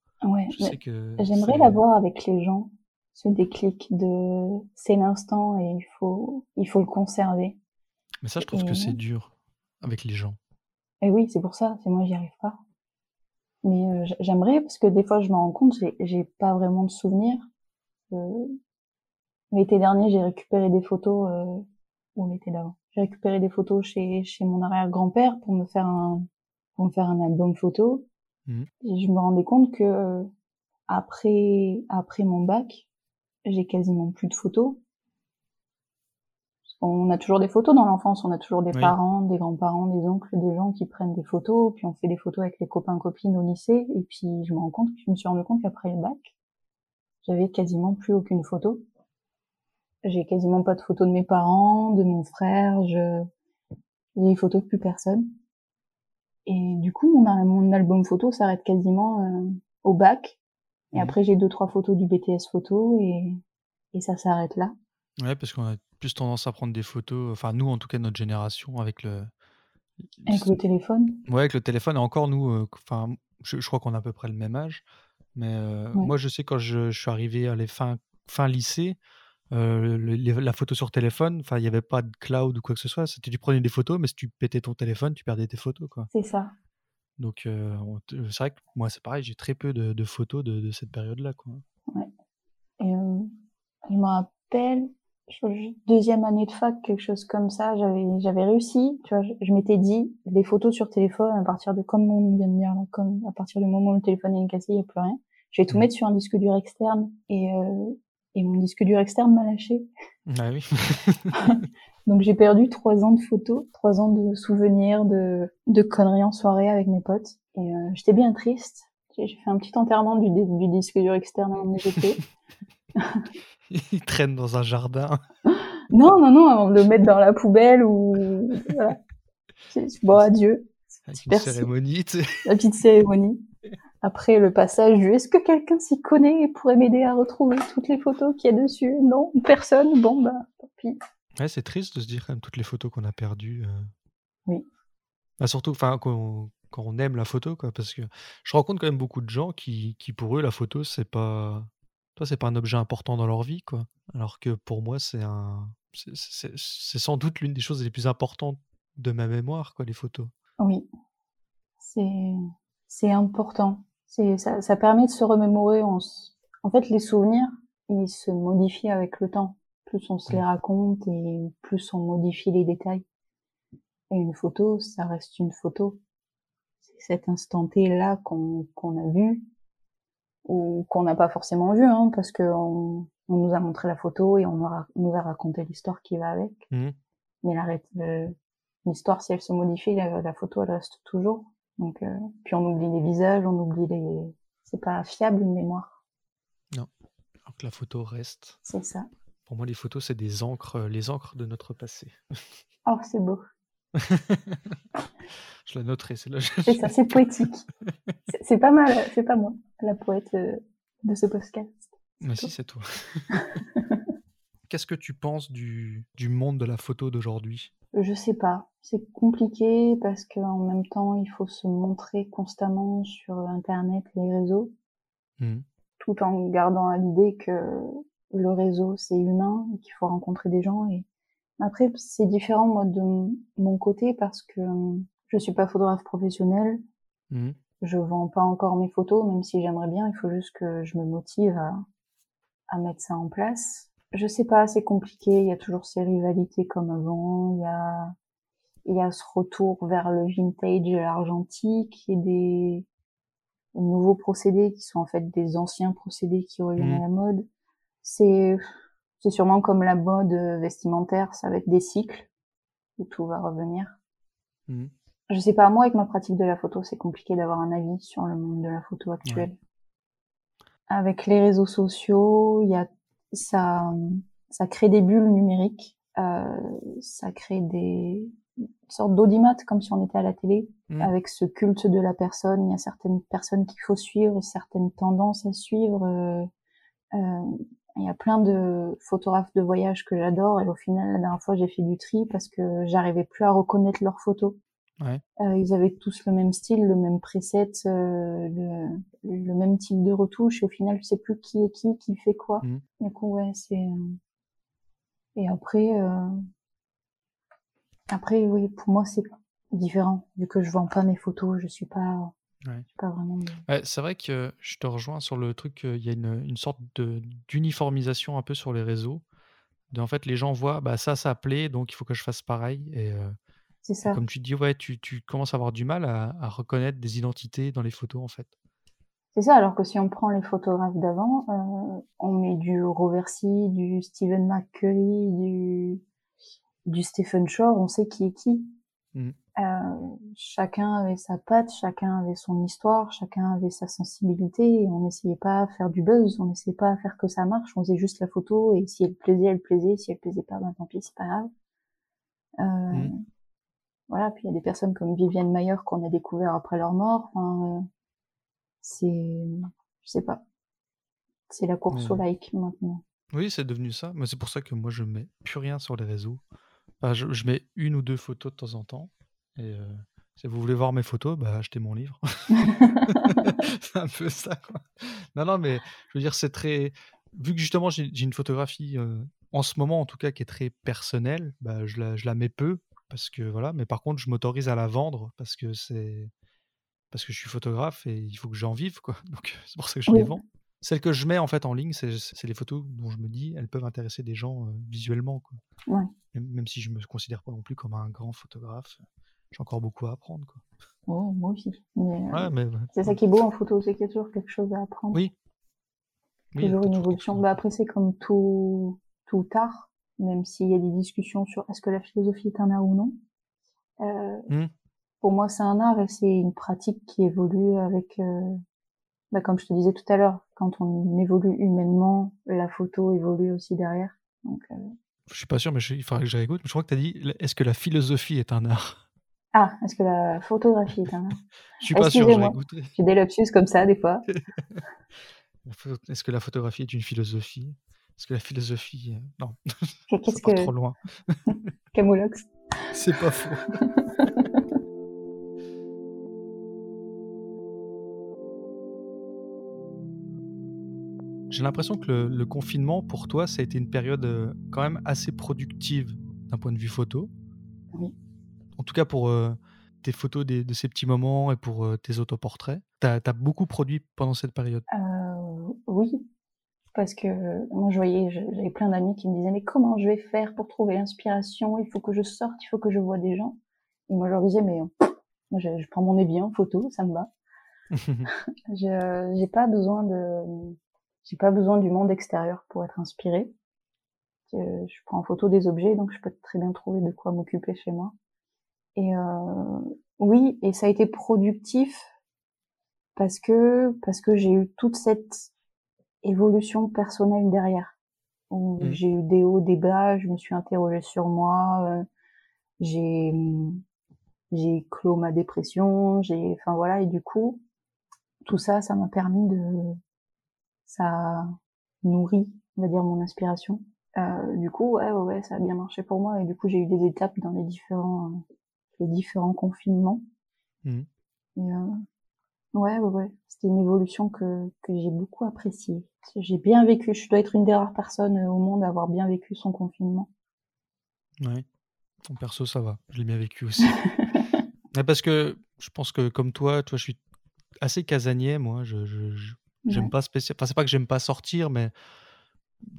Ouais, Je mais sais que j'aimerais l'avoir avec les gens, ce déclic de c'est l'instant et il faut, il faut le conserver. Mais ça je trouve que c'est dur avec les gens. Et oui, c'est pour ça, c'est moi j'y arrive pas. Mais euh, j'aimerais parce que des fois je me rends compte, j'ai j'ai pas vraiment de souvenirs. Euh, l'été dernier, j'ai récupéré des photos euh, ou l'été d'avant. J'ai récupéré des photos chez chez mon arrière-grand-père pour me faire un pour me faire un album photo. Mhm. Et je me rendais compte que euh, après après mon bac, j'ai quasiment plus de photos. Qu'on a toujours des photos dans l'enfance, on a toujours des Oui. parents, des grands-parents, des oncles, des gens qui prennent des photos, puis on fait des photos avec les copains copines au lycée, et puis je me rends compte, je me suis rendu compte qu'après le bac, j'avais quasiment plus aucune photo. J'ai quasiment pas de photos de mes parents, de mon frère, je, j'ai des photos de plus personne. Et du coup, mon, mon album photo s'arrête quasiment euh, au bac. Et Mhm. après, j'ai deux, trois photos du BTS photo et, et ça s'arrête là. Ouais, parce qu'on a plus tendance à prendre des photos, enfin nous en tout cas notre génération avec le Avec le téléphone. Ouais, avec le téléphone, et encore nous, euh, enfin, je, je crois qu'on a à peu près le même âge, mais euh, Ouais. moi je sais quand je, je suis arrivé à les fin, fin lycée, euh, le- les- la photo sur téléphone, enfin il n'y avait pas de cloud ou quoi que ce soit, c'était tu prenais des photos, mais si tu pétais ton téléphone, tu perdais tes photos, quoi. C'est ça. Donc euh, c'est vrai que moi c'est pareil, j'ai très peu de, de photos de, de cette période-là, quoi. Et euh, je me rappelle, deuxième année de fac, quelque chose comme ça, j'avais j'avais réussi. Tu vois, je, je m'étais dit, les photos sur téléphone, à partir de comme on vient de dire, là, comme à partir du moment où le téléphone est cassé, il n'y a plus rien. Je vais tout Mhm. mettre sur un disque dur externe et euh, et mon disque dur externe m'a lâché. Ah oui. *laughs* Donc j'ai perdu trois ans de photos, trois ans de souvenirs, de, de conneries en soirée avec mes potes. Et euh, j'étais bien triste. J'ai fait un petit enterrement du, di- du disque dur externe avant que j'étais. *laughs* Il traîne dans un jardin. *laughs* Non, non, non, avant de le mettre dans la poubelle ou... Voilà. Bon, adieu. Une Merci. cérémonie. La petite cérémonie. Après le passage du est-ce que quelqu'un s'y connaît et pourrait m'aider à retrouver toutes les photos qu'il y a dessus? Non, personne. Bon, bah, tant pis. Ouais, c'est triste de se dire quand même toutes les photos qu'on a perdues. euh. Oui. Bah, surtout, quand, on- quand on aime la photo, quoi, parce que je rencontre quand même beaucoup de gens qui, qui pour eux, la photo, c'est pas, toi, c'est pas un objet important dans leur vie, quoi. Alors que pour moi, c'est un, c'est- sans doute l'une des choses les plus importantes de ma mémoire, quoi, les photos. Oui. C'est important. C'est ça, ça permet de se remémorer. On s- En fait, les souvenirs, ils se modifient avec le temps. Plus on se les raconte et plus on modifie les détails. Et une photo, ça reste une photo. C'est cet instant T là qu'on qu'on a vu ou qu'on n'a pas forcément vu, hein, parce que on, on nous a montré la photo et on nous a, nous a raconté l'histoire qui va avec. Mhm. Mais l'histoire, si elle se modifie, la, la photo, elle reste toujours. Donc, euh, puis on oublie les visages, on oublie les. C'est pas fiable une mémoire. Alors que la photo reste. C'est ça. Pour moi, les photos, c'est des encres, euh, les encres de notre passé. *laughs* Oh, c'est beau. *laughs* Je la noterai, c'est là. C'est ça, c'est poétique. C'est- pas mal. C'est pas moi, la poète euh, de ce podcast. Mais si, c'est toi. *laughs* Qu'est-ce que tu penses du, du monde de la photo d'aujourd'hui? Je sais pas. C'est compliqué parce que en même temps, il faut se montrer constamment sur Internet, les réseaux, Mhm. tout en gardant à l'idée que le réseau c'est humain qu'il faut rencontrer des gens. Et après, c'est différent moi de mon côté parce que euh, je suis pas photographe professionnel. Mhm. Je vends pas encore mes photos, même si j'aimerais bien. Il faut juste que je me motive à, à mettre ça en place. Je sais pas, c'est compliqué. Il y a toujours ces rivalités comme avant. Il y a, il y a ce retour vers le vintage et l'argentique et des nouveaux procédés qui sont en fait des anciens procédés qui reviennent Mhm. à la mode. C'est, c'est sûrement comme la mode vestimentaire. Ça va être des cycles où tout va revenir. Mhm. Je sais pas, moi avec ma pratique de la photo, c'est compliqué d'avoir un avis sur le monde de la photo actuel. Avec les réseaux sociaux, il y a ça, ça crée des bulles numériques, euh, ça crée des sortes d'audimat comme si on était à la télé. Mhm. Avec ce culte de la personne, il y a certaines personnes qu'il faut suivre, certaines tendances à suivre. euh, euh, il y a plein de photographes de voyage que j'adore et au final la dernière fois j'ai fait du tri parce que j'arrivais plus à reconnaître leurs photos. Ouais. Euh, ils avaient tous le même style, le même preset, euh, le, le même type de retouche et au final je sais plus qui est qui, qui fait quoi. Du coup ouais c'est euh, et après euh... après oui pour moi c'est différent vu que je vends pas mes photos, je suis pas Ouais. vraiment Ouais, c'est vrai que je te rejoins sur le truc qu'il y a une, une sorte d'uniformisation un peu sur les réseaux. De, en fait, les gens voient, bah, ça, ça plaît, donc il faut que je fasse pareil. Et, euh, c'est et ça. comme tu dis, ouais, tu, tu commences à avoir du mal à, à reconnaître des identités dans les photos, en fait. C'est ça, alors que si on prend les photographes d'avant, euh, on met du Roversi, du Stephen McCurry, du, du Stephen Shore, on sait qui est qui. Mhm. Euh, chacun avait sa patte, chacun avait son histoire, chacun avait sa sensibilité, et on n'essayait pas à faire du buzz, on n'essayait pas à faire que ça marche, on faisait juste la photo, et si elle plaisait, elle plaisait, si elle plaisait pas, ben tant pis, c'est pas grave. Euh, Mhm. Voilà, puis il y a des personnes comme Vivienne Mayer qu'on a découvert après leur mort, enfin, euh, c'est, je sais pas. C'est la course au like maintenant. Oui, c'est devenu ça. Mais c'est pour ça que moi, je mets plus rien sur les réseaux. Enfin, je, je mets une ou deux photos de temps en temps. Et euh, si vous voulez voir mes photos, bah, achetez mon livre. *laughs* c'est un peu ça, quoi. Non, non, mais je veux dire, c'est très. Vu que justement, j'ai j'ai une photographie, euh, en ce moment en tout cas, qui est très personnelle, bah, je, la, je la mets peu. Parce que voilà, mais par contre, je m'autorise à la vendre parce que c'est. Parce que je suis photographe et il faut que j'en vive, quoi. *laughs* Donc, c'est pour ça que je les vends. Celles que je mets en fait en ligne, c'est les photos dont je me dis, elles peuvent intéresser des gens euh, visuellement, quoi. Ouais. Même, si je me considère pas non plus comme un grand photographe, j'ai encore beaucoup à apprendre, quoi. Oh, moi aussi. Mais, euh, Ouais, mais ouais. c'est ça qui est beau en photo, c'est qu'il y a toujours quelque chose à apprendre. Oui. Toujours une évolution. Bah après, c'est comme tout, tout art, même s'il y a des discussions sur est-ce que la philosophie est un art ou non. Euh, Hmm. Pour moi, c'est un art et c'est une pratique qui évolue avec, euh, bah, comme je te disais tout à l'heure, quand on évolue humainement, la photo évolue aussi derrière. Donc, euh, Je suis pas sûr, mais je- il faudrait que je réécoute. Je crois que tu as dit, est-ce que la philosophie est un art? Ah, est-ce que la photographie est un art? *laughs* Je suis pas sûr, je réécouterai. J'ai des lapsus comme ça, des fois. *laughs* Est-ce que la photographie est une philosophie? Est-ce que la philosophie... euh, Non, *laughs* c'est pas que... trop loin. *laughs* Camoulox *laughs* C'est pas faux. J'ai l'impression que le, le confinement, pour toi, ça a été une période euh, quand même assez productive d'un point de vue photo. Oui. En tout cas, pour, euh, tes photos des- de ces petits moments et pour euh, tes autoportraits Tu as, beaucoup produit pendant cette période? Euh, oui, parce que moi je voyais, j'avais plein d'amis qui me disaient mais comment je vais faire pour trouver l'inspiration? Il faut que je sorte, il faut que je vois des gens. Et moi je leur disais mais euh, je, je prends mon nez bien en photo, ça me va. *laughs* Je j'ai pas besoin de j'ai pas besoin du monde extérieur pour être inspirée. Je, je prends en photo des objets donc je peux très bien trouver de quoi m'occuper chez moi. Et euh, oui, et ça a été productif parce que parce que j'ai eu toute cette évolution personnelle derrière. Où Mhm. J'ai eu des hauts, des bas, je me suis interrogée sur moi, euh, j'ai j'ai clos ma dépression, j'ai enfin voilà et du coup tout ça ça m'a permis de ça nourrit on va dire mon inspiration. Euh, du coup ouais ouais ouais ça a bien marché pour moi et du coup j'ai eu des étapes dans les différents euh, les différents confinements. Et, euh, ouais, ouais, ouais. C'était une évolution que, que j'ai beaucoup appréciée. J'ai bien vécu. Je dois être une des rares personnes euh, au monde à avoir bien vécu son confinement. Ouais. En perso, ça va. Je l'ai bien vécu aussi. *laughs* Ouais, parce que je pense que comme toi, toi, je suis assez casanier, moi. Je, je- je- j'aime Ouais. pas spécial. Enfin, c'est pas que j'aime pas sortir, mais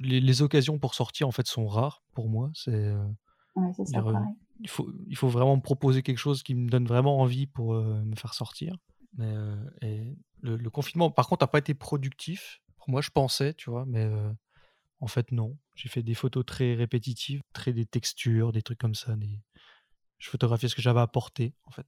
les, les occasions pour sortir, en fait, sont rares pour moi. C'est, euh, Ouais, c'est ça, dire, il faut, il faut vraiment me proposer quelque chose qui me donne vraiment envie pour euh, me faire sortir. Mais euh, et le, le confinement, par contre, n'a pas été productif. Pour moi, je pensais, tu vois, mais euh, en fait, non. J'ai fait des photos très répétitives, très des textures, des trucs comme ça. Des... Je photographiais ce que j'avais apporté, en fait.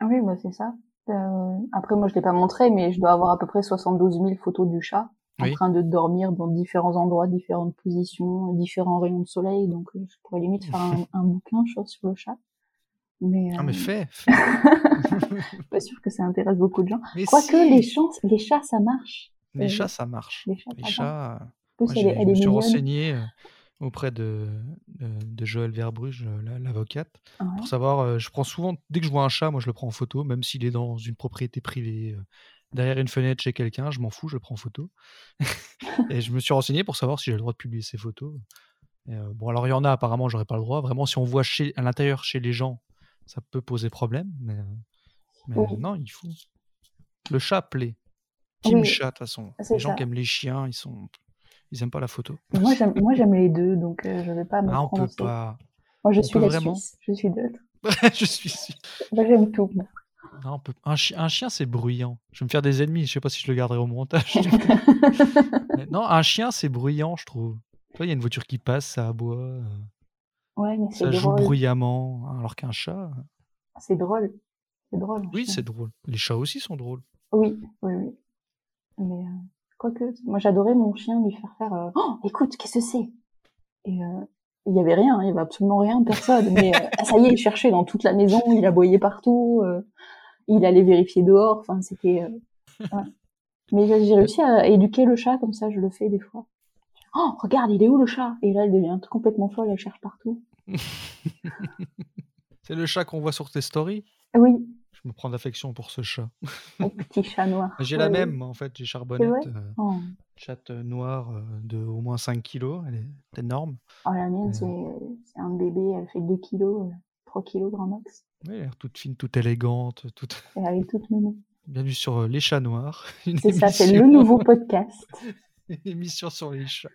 Ah oui, bah, c'est ça. Euh, après, moi, je l'ai pas montré, mais je dois avoir à peu près 72 000 photos du chat en Oui. train de dormir dans différents endroits, différentes positions, différents rayons de soleil. Donc, je pourrais limite faire un, un bouquin sur le chat. Mais, Ah, mais euh, fais, *laughs* fais. pas sûr que ça intéresse beaucoup de gens. Mais Quoique, si. les chats, les chats, ça marche. Les Euh, chats, ça marche. Les chats, Les chats, plus, moi, elle, je me suis renseigné euh, auprès de, de, de Joël Verbruge, euh, la- l'avocate, Ouais. pour savoir. je prends souvent, dès que je vois un chat, moi je le prends en photo, même s'il est dans une propriété privée, derrière une fenêtre chez quelqu'un, je m'en fous, je le prends en photo. *laughs* et je me suis renseigné pour savoir si j'ai le droit de publier ces photos. Et, euh, bon, alors il y en a, apparemment, j'aurais pas le droit. Vraiment, si on voit chez, à l'intérieur chez les gens, ça peut poser problème, mais, euh, mais Oui. non, il faut. Le chat plaît. Team Oui, chat, de toute façon. c'est Les gens ça. qui aiment les chiens, ils sont. Ils aiment pas la photo. Moi, j'aime, les deux, donc euh, je vais pas me Ah, on peut pas. Moi, je on suis la vraiment Suisse. Je suis neutre. *laughs* Je suis. Moi, j'aime tout. moi. Non, peut- un, chi- un chien, c'est bruyant. Je vais me faire des ennemis. Je sais pas si je le garderai au montage. *laughs* Non, un chien, c'est bruyant, je trouve. Tu vois, il y a une voiture qui passe, ça aboie, euh, ouais, mais c'est ça joue drôle. bruyamment. Alors qu'un chat, euh, C'est drôle. C'est drôle. oui, c'est drôle. Les chats aussi sont drôles. Oui, oui, oui. Mais euh, quoique, moi, j'adorais mon chien lui faire faire. euh, Oh, écoute, qu'est-ce que c'est? Et euh, il y avait rien, il y avait absolument rien, personne. Mais euh, ah, ça y est, il cherchait dans toute la maison, il aboyait partout, euh, il allait vérifier dehors. Enfin, c'était. euh, ouais. Mais j'ai réussi à éduquer le chat comme ça, je le fais des fois. Oh, regarde, il est où le chat? Et là, elle devient complètement folle, elle cherche partout. *laughs* C'est le chat qu'on voit sur tes stories? Oui, Je me prends d'affection pour ce chat. le *laughs* petit chat noir. J'ai Ouais, la même, en fait. J'ai Charbonnette, euh, Oh, chatte euh, noire euh, de au moins 5 kilos. Elle est énorme. Oh, la mienne, Euh. c'est un bébé, elle fait 2 kilos, euh, 3 kilos grand max. Oui, elle a l'air toute fine, toute élégante. Toute... Elle est toute mignonne. Bienvenue sur euh, Les Chats Noirs. *laughs* C'est ça, c'est le nouveau podcast. Une émission sur les chats.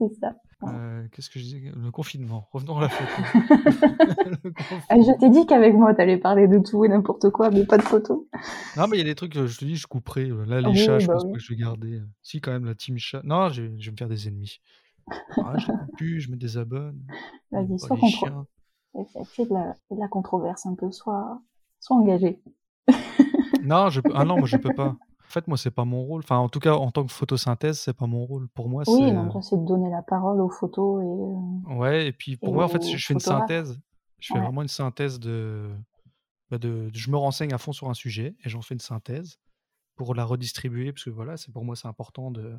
C'est ça. Euh, Qu'est-ce que je disais? Le confinement. Revenons à la photo. *laughs* Je t'ai dit qu'avec moi, t'allais parler de tout et n'importe quoi, mais pas de photos. Non, mais il y a des trucs, euh, je te dis, je couperai. euh, Là, les Oui, chats, je bah pense oui. pas que je vais garder. Si, quand même, la team chat. Non, je, je vais me faire des ennemis. *laughs* Ah, je coupe plus, je me désabonne. Sois les contre. chiens. Fais de la, de la controverse un peu, sois, sois engagé. Non, je. Ah non, moi, je peux pas. Fait, moi, c'est pas mon rôle. Enfin, en tout cas, en tant que photosynthèse, c'est pas mon rôle. Pour moi, Oui, c'est. toi, c'est de donner la parole aux photos et euh, Ouais, et puis pour Et moi, en fait, je fais une synthèse. Je fais Ouais. vraiment une synthèse de... bah, de. Je me renseigne à fond sur un sujet et j'en fais une synthèse pour la redistribuer parce que voilà, c'est pour moi, c'est important de...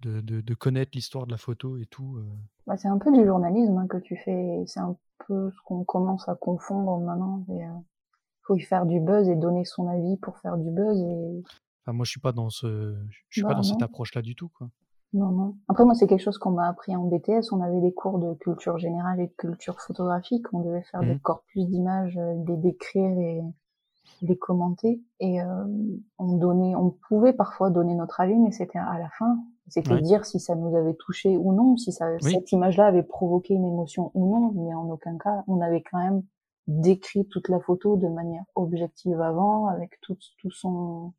De, de, de connaître l'histoire de la photo et tout. euh. bah, c'est un peu du journalisme hein, que tu fais. C'est un peu ce qu'on commence à confondre maintenant. Il faut y faire du buzz et donner son avis pour faire du buzz. Et Enfin, moi, je suis pas dans ce, je suis pas dans cette approche-là du tout, quoi. Non, non. Après, moi, c'est quelque chose qu'on m'a appris en BTS. On avait des cours de culture générale et de culture photographique. On devait faire des Mhm. corpus d'images, euh, les décrire et les commenter. Et euh, on donnait, on pouvait parfois donner notre avis, mais c'était à la fin. C'était dire si ça nous avait touché ou non, si ça, Oui. cette image-là avait provoqué une émotion ou non. Mais en aucun cas, on avait quand même décrit toute la photo de manière objective avant, avec tout, tout son,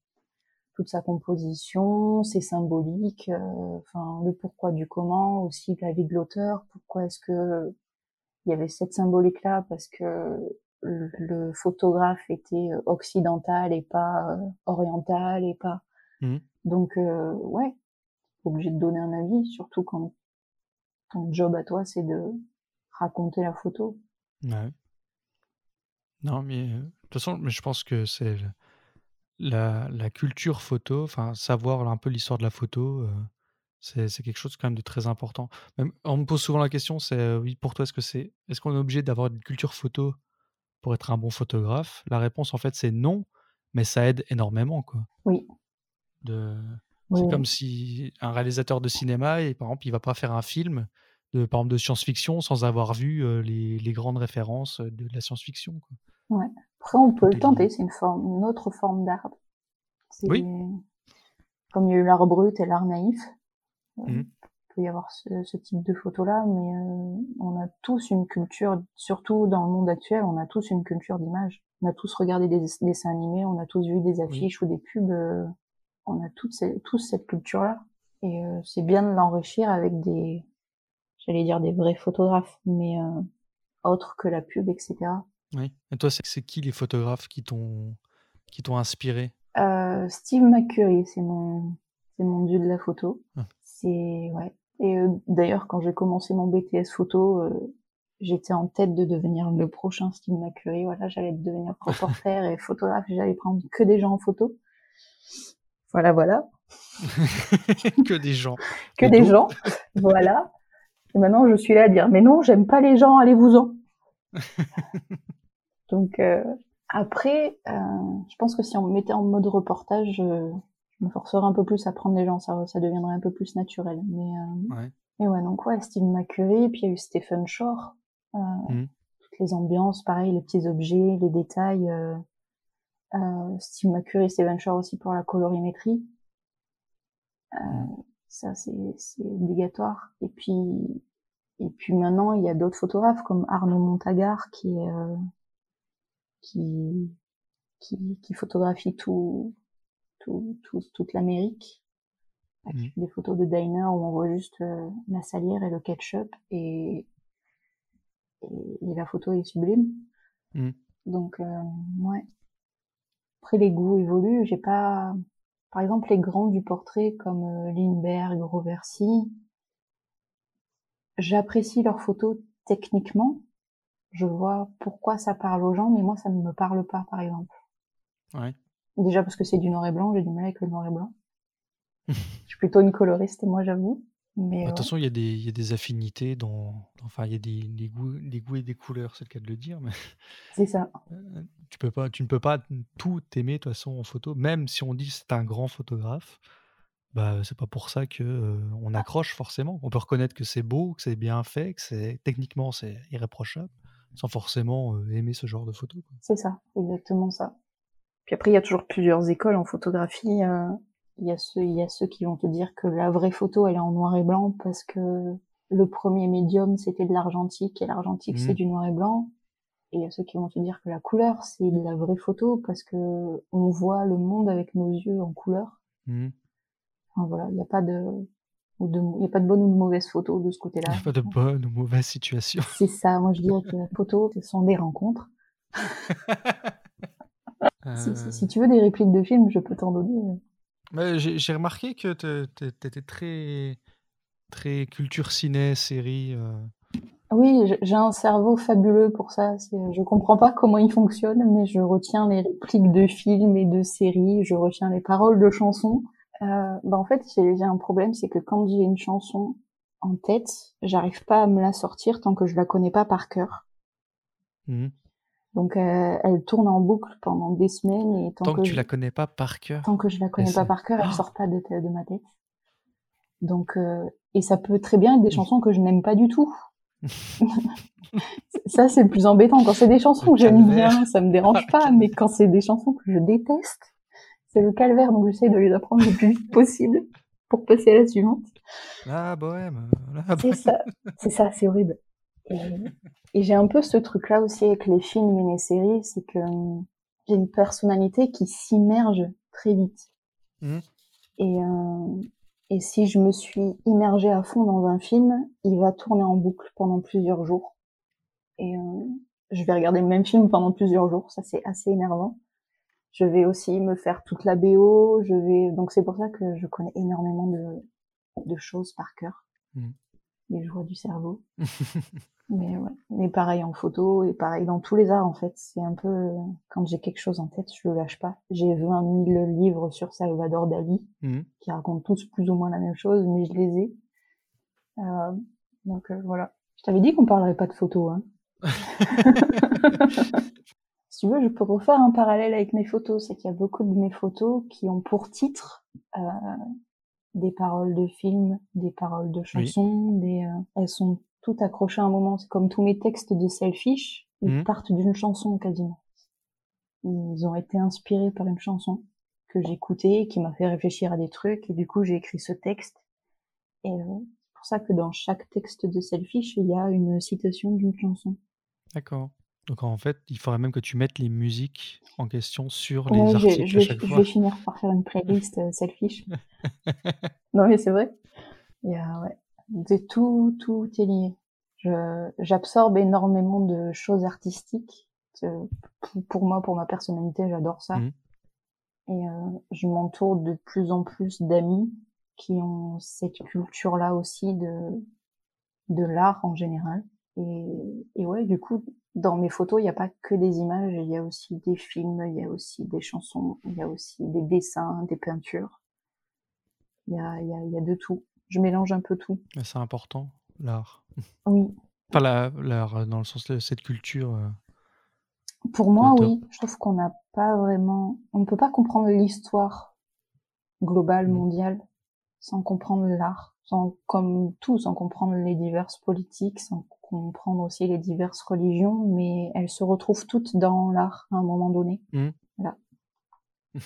toute sa composition, ses symboliques, euh, enfin le pourquoi du comment, aussi la vie de l'auteur. Pourquoi est-ce que il y avait cette symbolique là parce que le, le photographe était euh, occidental et pas euh, oriental et pas. Mhm. Donc euh, ouais, obligé de donner un avis, surtout quand ton job à toi c'est de raconter la photo. Ouais. Non, mais euh, de toute façon, mais je pense que c'est le- la, la culture photo, enfin, savoir un peu l'histoire de la photo, euh, c'est c'est quelque chose quand même de très important. Même, on me pose souvent la question, c'est euh, oui, pour toi, est-ce que c'est, est-ce qu'on est obligé d'avoir une culture photo pour être un bon photographe? La réponse, en fait, c'est non, mais ça aide énormément, quoi. Oui. De... C'est oui. comme si un réalisateur de cinéma, et, par exemple, il va pas faire un film de, par exemple, de science-fiction sans avoir vu euh, les, les grandes références euh, de la science-fiction. quoi. Ouais. Après, on peut le tenter, c'est une forme, une autre forme d'art. Oui. comme il y a eu l'art brut et l'art naïf. euh, Mhm. Il peut y avoir ce, ce type de photos-là, mais euh, on a tous une culture, surtout dans le monde actuel, on a tous une culture d'image. On a tous regardé des dessins animés, on a tous vu des affiches ou des pubs. euh, on a toutes ces- tous cette culture-là. Et euh, c'est bien de l'enrichir avec des, j'allais dire des vrais photographes, mais euh, autres que la pub, etc. Oui. Et toi, c'est qui les photographes qui t'ont qui t'ont inspiré? Euh, Steve McCurry, c'est mon, c'est mon dieu de la photo. Ah. C'est, ouais. Et euh, d'ailleurs, quand j'ai commencé mon BTS photo, euh, j'étais en tête de devenir le prochain Steve McCurry. Voilà, j'allais devenir reporter et photographe et j'allais prendre que des gens en photo. Voilà, voilà. *laughs* que des gens. *laughs* Que Et des donc- gens. Voilà. Et maintenant, je suis là à dire, mais non, j'aime pas les gens, allez-vous-en. *laughs* Donc, euh, après, euh, je pense que si on me mettait en mode reportage, euh, je me forcerais un peu plus à prendre les gens, ça, ça deviendrait un peu plus naturel. Mais, euh, Ouais. mais ouais, donc ouais, Steve McCurry, puis il y a eu Stephen Shore, euh, Mhm. toutes les ambiances, pareil, les petits objets, les détails. Euh, euh, Steve McCurry, Stephen Shore aussi pour la colorimétrie. Euh, ça, c'est obligatoire. Et puis, et puis maintenant, il y a d'autres photographes comme Arnaud Montagar qui est euh, qui, qui qui photographie tout, tout, tout toute l'Amérique. Fait Des photos de diner où on voit juste euh, la salière et le ketchup et, et, et la photo est sublime. Mhm. Donc euh, ouais. Après les goûts évoluent. J'ai pas, par exemple les grands du portrait comme euh, Lindbergh, Roversi. J'apprécie leurs photos techniquement. Je vois pourquoi ça parle aux gens, mais moi ça ne me parle pas, par exemple. Ouais. Déjà parce que c'est du noir et blanc, j'ai du mal avec le noir et blanc. *laughs* je suis plutôt une coloriste, moi j'avoue. Mais ouais. façon, il y, a des- il y a des affinités dans. Enfin, il y a des, des goûts, des goûts et des couleurs, c'est le cas de le dire, mais *laughs* c'est ça. euh, tu, peux pas, tu ne peux pas tout aimer de toute façon en photo, même si on dit que c'est un grand photographe. Bah, c'est pas pour ça que euh, on accroche forcément. On peut reconnaître que c'est beau, que c'est bien fait, que c'est techniquement c'est irréprochable, sans forcément euh, aimer ce genre de photo. C'est ça, exactement ça. Puis après, il y a toujours plusieurs écoles en photographie. euh, Il y a ceux, il y a ceux qui vont te dire que la vraie photo, elle est en noir et blanc parce que le premier médium, c'était de l'argentique et l'argentique, Mhm. c'est du noir et blanc. Et il y a ceux qui vont te dire que la couleur, c'est de la vraie photo parce que on voit le monde avec nos yeux en couleur. Mhm. Enfin, voilà, il n'y a pas de, ou de, il y a pas de bonne ou de mauvaise photo de ce Il côté-là. n'y a pas de bonne ou mauvaise situation. C'est ça. Moi, je dirais que *laughs* la photo, ce sont des rencontres. Si, Euh, si, si tu veux des répliques de films, je peux t'en donner. euh. j'ai remarqué que tu étais très, très culture ciné, série. euh, Oui, j- j'ai un cerveau fabuleux pour ça. Je comprends pas comment il fonctionne, mais je retiens les répliques de films et de séries, je retiens les paroles de chansons. Euh, bah en fait, j'ai un problème, c'est que quand j'ai une chanson en tête, j'arrive pas à me la sortir tant que je la connais pas par cœur. mhm. Donc euh, elle tourne en boucle pendant des semaines et tant, Tant que que, tu je, la connais pas par cœur. tant que je la connais pas par cœur, elle Oh sort pas de, de ma tête. Donc, euh, et ça peut très bien être des chansons que je n'aime pas du tout. *laughs* ça, c'est le plus embêtant. Quand c'est des chansons que j'aime bien, ça me dérange pas. Mais quand c'est des chansons que je déteste, c'est le calvaire. Donc, j'essaie de les apprendre le plus vite possible pour passer à la suivante. La bohème. C'est ça, c'est ça, c'est horrible. Et, et j'ai un peu ce truc-là aussi avec les films et les séries, c'est que hum, j'ai une personnalité qui s'immerge très vite. Mmh. Et, euh, et si je me suis immergée à fond dans un film, il va tourner en boucle pendant plusieurs jours. Et euh, je vais regarder le même film pendant plusieurs jours, ça c'est assez énervant. Je vais aussi me faire toute la BO, je vais donc c'est pour ça que je connais énormément de, de choses par cœur. Mm. Les joies du cerveau. *laughs* Mais ouais, et pareil en photo, et pareil dans tous les arts en fait. C'est un peu quand j'ai quelque chose en tête, je le lâche pas. J'ai 20 000 livres sur Salvador Dali Mm. qui racontent tous plus ou moins la même chose, mais je les ai. Euh, donc euh, voilà. Je t'avais dit qu'on parlerait pas de photos. Hein. *laughs* *laughs* si tu veux, je peux refaire un parallèle avec mes photos. C'est qu'il y a beaucoup de mes photos qui ont pour titre euh, des paroles de films, des paroles de chansons, des, euh, elles sont toutes accrochées à un moment. C'est comme tous mes textes de selfish, ils Mhm. partent d'une chanson quasiment. Ils ont été inspirés par une chanson que j'écoutais, qui m'a fait réfléchir à des trucs, et du coup j'ai écrit ce texte. Et euh, c'est pour ça que dans chaque texte de selfish, il y a une citation d'une chanson. D'accord. Donc en fait, il faudrait même que tu mettes les musiques en question sur les Ouais, je, articles je à vais, chaque je fois. vais finir par faire une playlist euh, selfish. *laughs* non mais c'est vrai. Il y a, ouais, de tout, tout est lié. Je, j'absorbe énormément de choses artistiques. Pour, moi, pour ma personnalité, j'adore ça. Mhm. Et euh, je m'entoure de plus en plus d'amis qui ont cette culture-là aussi de, de l'art en général. Et, et ouais, du coup, dans mes photos, il n'y a pas que des images, il y a aussi des films, il y a aussi des chansons, il y a aussi des dessins, des peintures. Il y a, y a, y a de tout. Je mélange un peu tout. C'est important, l'art. Oui. Enfin, la- l'art euh, dans le sens de cette culture. euh, Pour moi, oui. Je trouve qu'on n'a pas vraiment, on ne peut pas comprendre l'histoire globale, Mhm. mondiale, sans comprendre l'art, sans, comme tout, sans comprendre les diverses politiques, sans comprendre aussi les diverses religions, mais elles se retrouvent toutes dans l'art à un moment donné. Voilà. *laughs*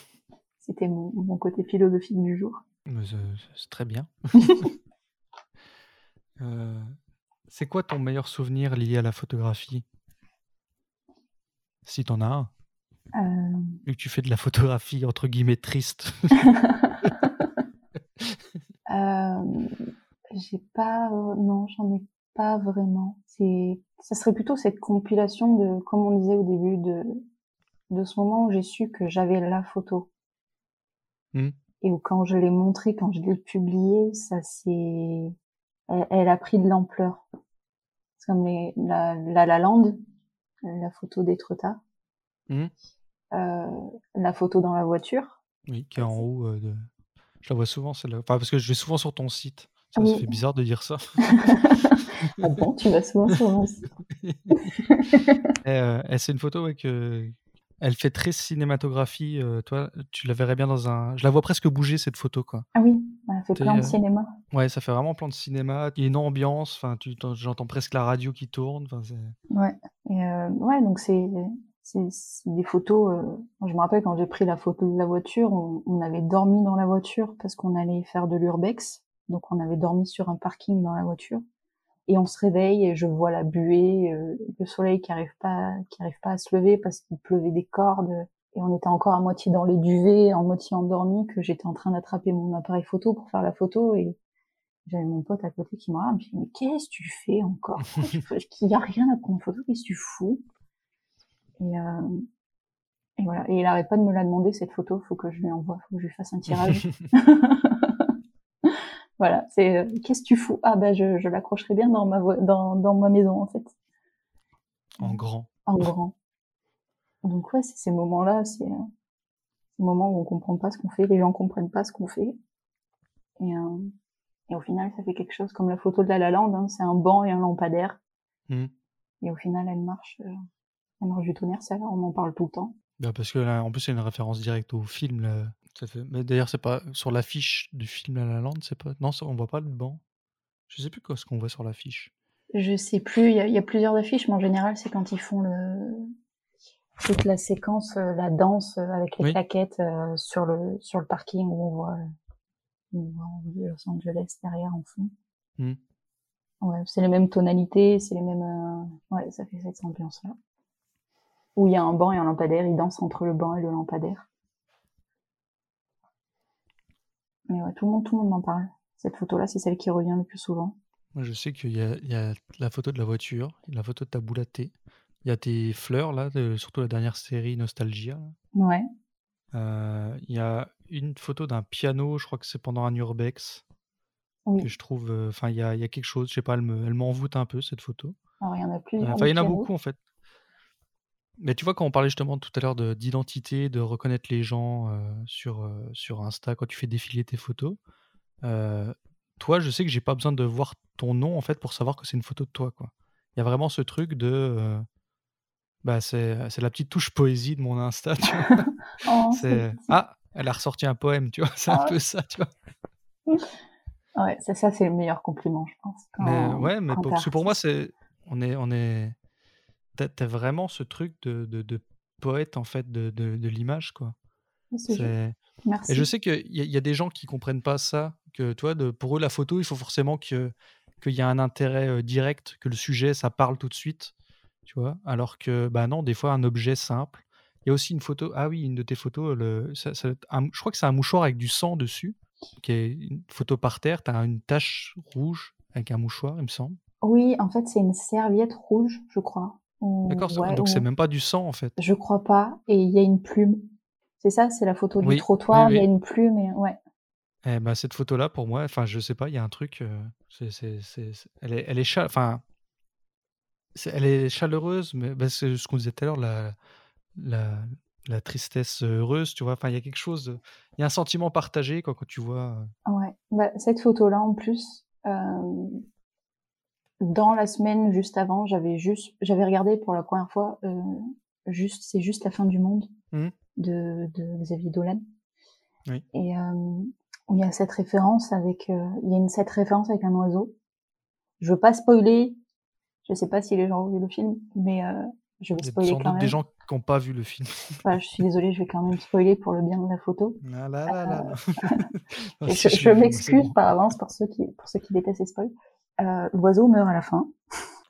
C'était mon, mon côté philosophique du jour. c'est très bien. *laughs* Euh, c'est quoi ton meilleur souvenir lié à la photographie? Si t'en as un, Euh, vu que tu fais de la photographie entre guillemets triste. *laughs* Euh, j'ai pas, euh, non, j'en ai pas vraiment. C'est, ça serait plutôt cette compilation de, comme on disait au début, de, de ce moment où j'ai su que j'avais la photo. Hmm. Et où quand je l'ai montrée, quand je l'ai publiée, ça c'est, elle, elle a pris de l'ampleur. C'est comme les, la, la La Land, la photo d'Étretat, Hmm. euh, la photo dans la voiture. Oui, qui est en haut euh, de. Je la vois souvent, celle-là. Enfin, parce que je vais souvent sur ton site. Ça Oui. fait bizarre de dire ça. *laughs* ah bon, tu vas souvent sur mon site. *laughs* Et, euh, et c'est une photo ouais, que- Elle fait très cinématographie. euh, toi, tu la verrais bien dans un. Je la vois presque bouger cette photo, quoi. Ah oui, elle fait plein de euh, cinéma. Ouais, ça fait vraiment plan de cinéma. Il y a une ambiance. Enfin, j'entends presque la radio qui tourne. Ouais. Et euh, ouais, donc c'est c'est des photos. euh, je me rappelle quand j'ai pris la photo de la voiture, on, on avait dormi dans la voiture parce qu'on allait faire de l'urbex. Donc on avait dormi sur un parking dans la voiture. Et on se réveille et je vois la buée, euh, le soleil qui arrive pas qui arrive pas à se lever parce qu'il pleuvait des cordes. Et on était encore à moitié dans les duvets, en moitié endormi, que j'étais en train d'attraper mon appareil photo pour faire la photo et j'avais mon pote à côté qui me regarde, me dit, mais qu'est-ce que tu fais encore? *laughs* Il y a rien à prendre en photo, qu'est-ce que tu fous? Et, euh, et voilà. Et il arrête pas de me la demander, cette photo, faut que je lui envoie, faut que je lui fasse un tirage. *laughs* *laughs* voilà. C'est, euh, qu'est-ce que tu fous? Ah, bah, je, je l'accrocherai bien dans ma, dans, dans ma maison, en fait. en grand. En grand. Donc, ouais, c'est ces moments-là, c'est, euh, ces moments où on comprend pas ce qu'on fait, les gens comprennent pas ce qu'on fait. Et, euh, et au final, ça fait quelque chose comme la photo de la La Land, hein, c'est un banc et un lampadaire. Hmm. Et au final, elle marche, du tonnerre, ça, on en parle tout le temps. Bah, parce que là, en plus, c'est une référence directe au film là, fait. Mais d'ailleurs, c'est pas sur l'affiche du film La La Land, c'est pas. Non, on voit pas le banc. Je sais plus quoi ce qu'on voit sur l'affiche. Je sais plus, il y, a- il y a plusieurs affiches, mais en général, c'est quand ils font le toute la séquence, euh, la danse euh, avec les Oui. claquettes euh, sur le sur le parking où on voit, on voit Los Angeles derrière en fond. Hmm. Ouais, c'est les mêmes tonalités, c'est les mêmes. Ouais, ça fait cette ambiance-là. Où il y a un banc et un lampadaire, ils dansent entre le banc et le lampadaire. Mais ouais, tout le monde, tout le monde m'en parle. Cette photo-là, c'est celle qui revient le plus souvent. Moi, je sais qu'il y y a la photo de la voiture, la photo de ta boule à thé. Il y a tes fleurs, là, de- surtout la dernière série Nostalgia. Ouais. Euh, il y a une photo d'un piano, je crois que c'est pendant un urbex, Oui. que je trouve. euh, Enfin, il y a, il y a quelque chose, je sais pas, elle me- elle m'envoûte un peu, cette photo. Alors, il y en a Euh, plusieurs. Enfin, il y en a beaucoup, en fait. Mais tu vois, quand on parlait justement tout à l'heure de- d'identité, de reconnaître les gens euh, sur, euh, sur Insta, quand tu fais défiler tes photos, euh, toi, je sais que j'ai pas besoin de voir ton nom, en fait, pour savoir que c'est une photo de toi. Il y a vraiment ce truc de... bah, c'est c'est la petite touche poésie de mon Insta, tu vois. *laughs* Oh, C'est... Ah, elle a ressorti un poème, tu vois. *laughs* C'est un Ah. peu ça, tu vois. Ouais, c'est ça, c'est le meilleur compliment, je pense. Quand, Mais ouais, mais pour- parce que pour moi, c'est... On est... On est... T'as t'as vraiment ce truc de, de, de poète, en fait, de, l'image, quoi. C'est... Merci. Et je sais qu'il y, a- y a des gens qui comprennent pas ça, que toi, de, pour eux, la photo, il faut forcément que- qu'il y ait un intérêt euh, direct, que le sujet, ça parle tout de suite, tu vois? Alors que, bah non, des fois, un objet simple. Il y a aussi une photo, ah oui, une de tes photos, le, ça- ça- un- je crois que c'est un mouchoir avec du sang dessus, qui est une photo par terre, tu as une tache rouge avec un mouchoir, il me semble. Oui, en fait, c'est une serviette rouge, je crois. D'accord, ouais, donc c'est même pas du sang, en fait. Je crois pas. Et il y a une plume. C'est ça, c'est la photo du trottoir. oui, Il y a une plume et ouais. Eh ben, cette photo-là, pour moi, enfin, je sais pas, il y a un truc, euh, c'est, c'est, c'est- c'est- elle est, elle est cha- enfin, c'est- elle est chaleureuse, mais bah, c'est ce qu'on disait tout à l'heure, la, la, la tristesse heureuse, tu vois. Enfin, il y a quelque chose, il y a un sentiment partagé quoi, quand tu vois. euh, Ouais. Bah, cette photo-là, en plus, euh, dans la semaine juste avant, j'avais juste, j'avais regardé pour la première fois, euh, juste, c'est juste la fin du monde Mhm. de, de Xavier Dolan. Oui. Et euh, il y a cette référence avec, euh, il y a une cette référence avec un oiseau. Je veux pas spoiler. Je sais pas si les gens ont vu le film, mais euh, je vais spoiler quand même. des gens qui n'ont pas vu le film. *laughs* Enfin, je suis désolée, je vais quand même spoiler pour le bien de la photo. Ah là là là là. *laughs* Non, *laughs* si, je, m'excuse bon. par avance pour ceux qui, pour ceux qui détestent les spoils. Euh, L'oiseau meurt à la fin.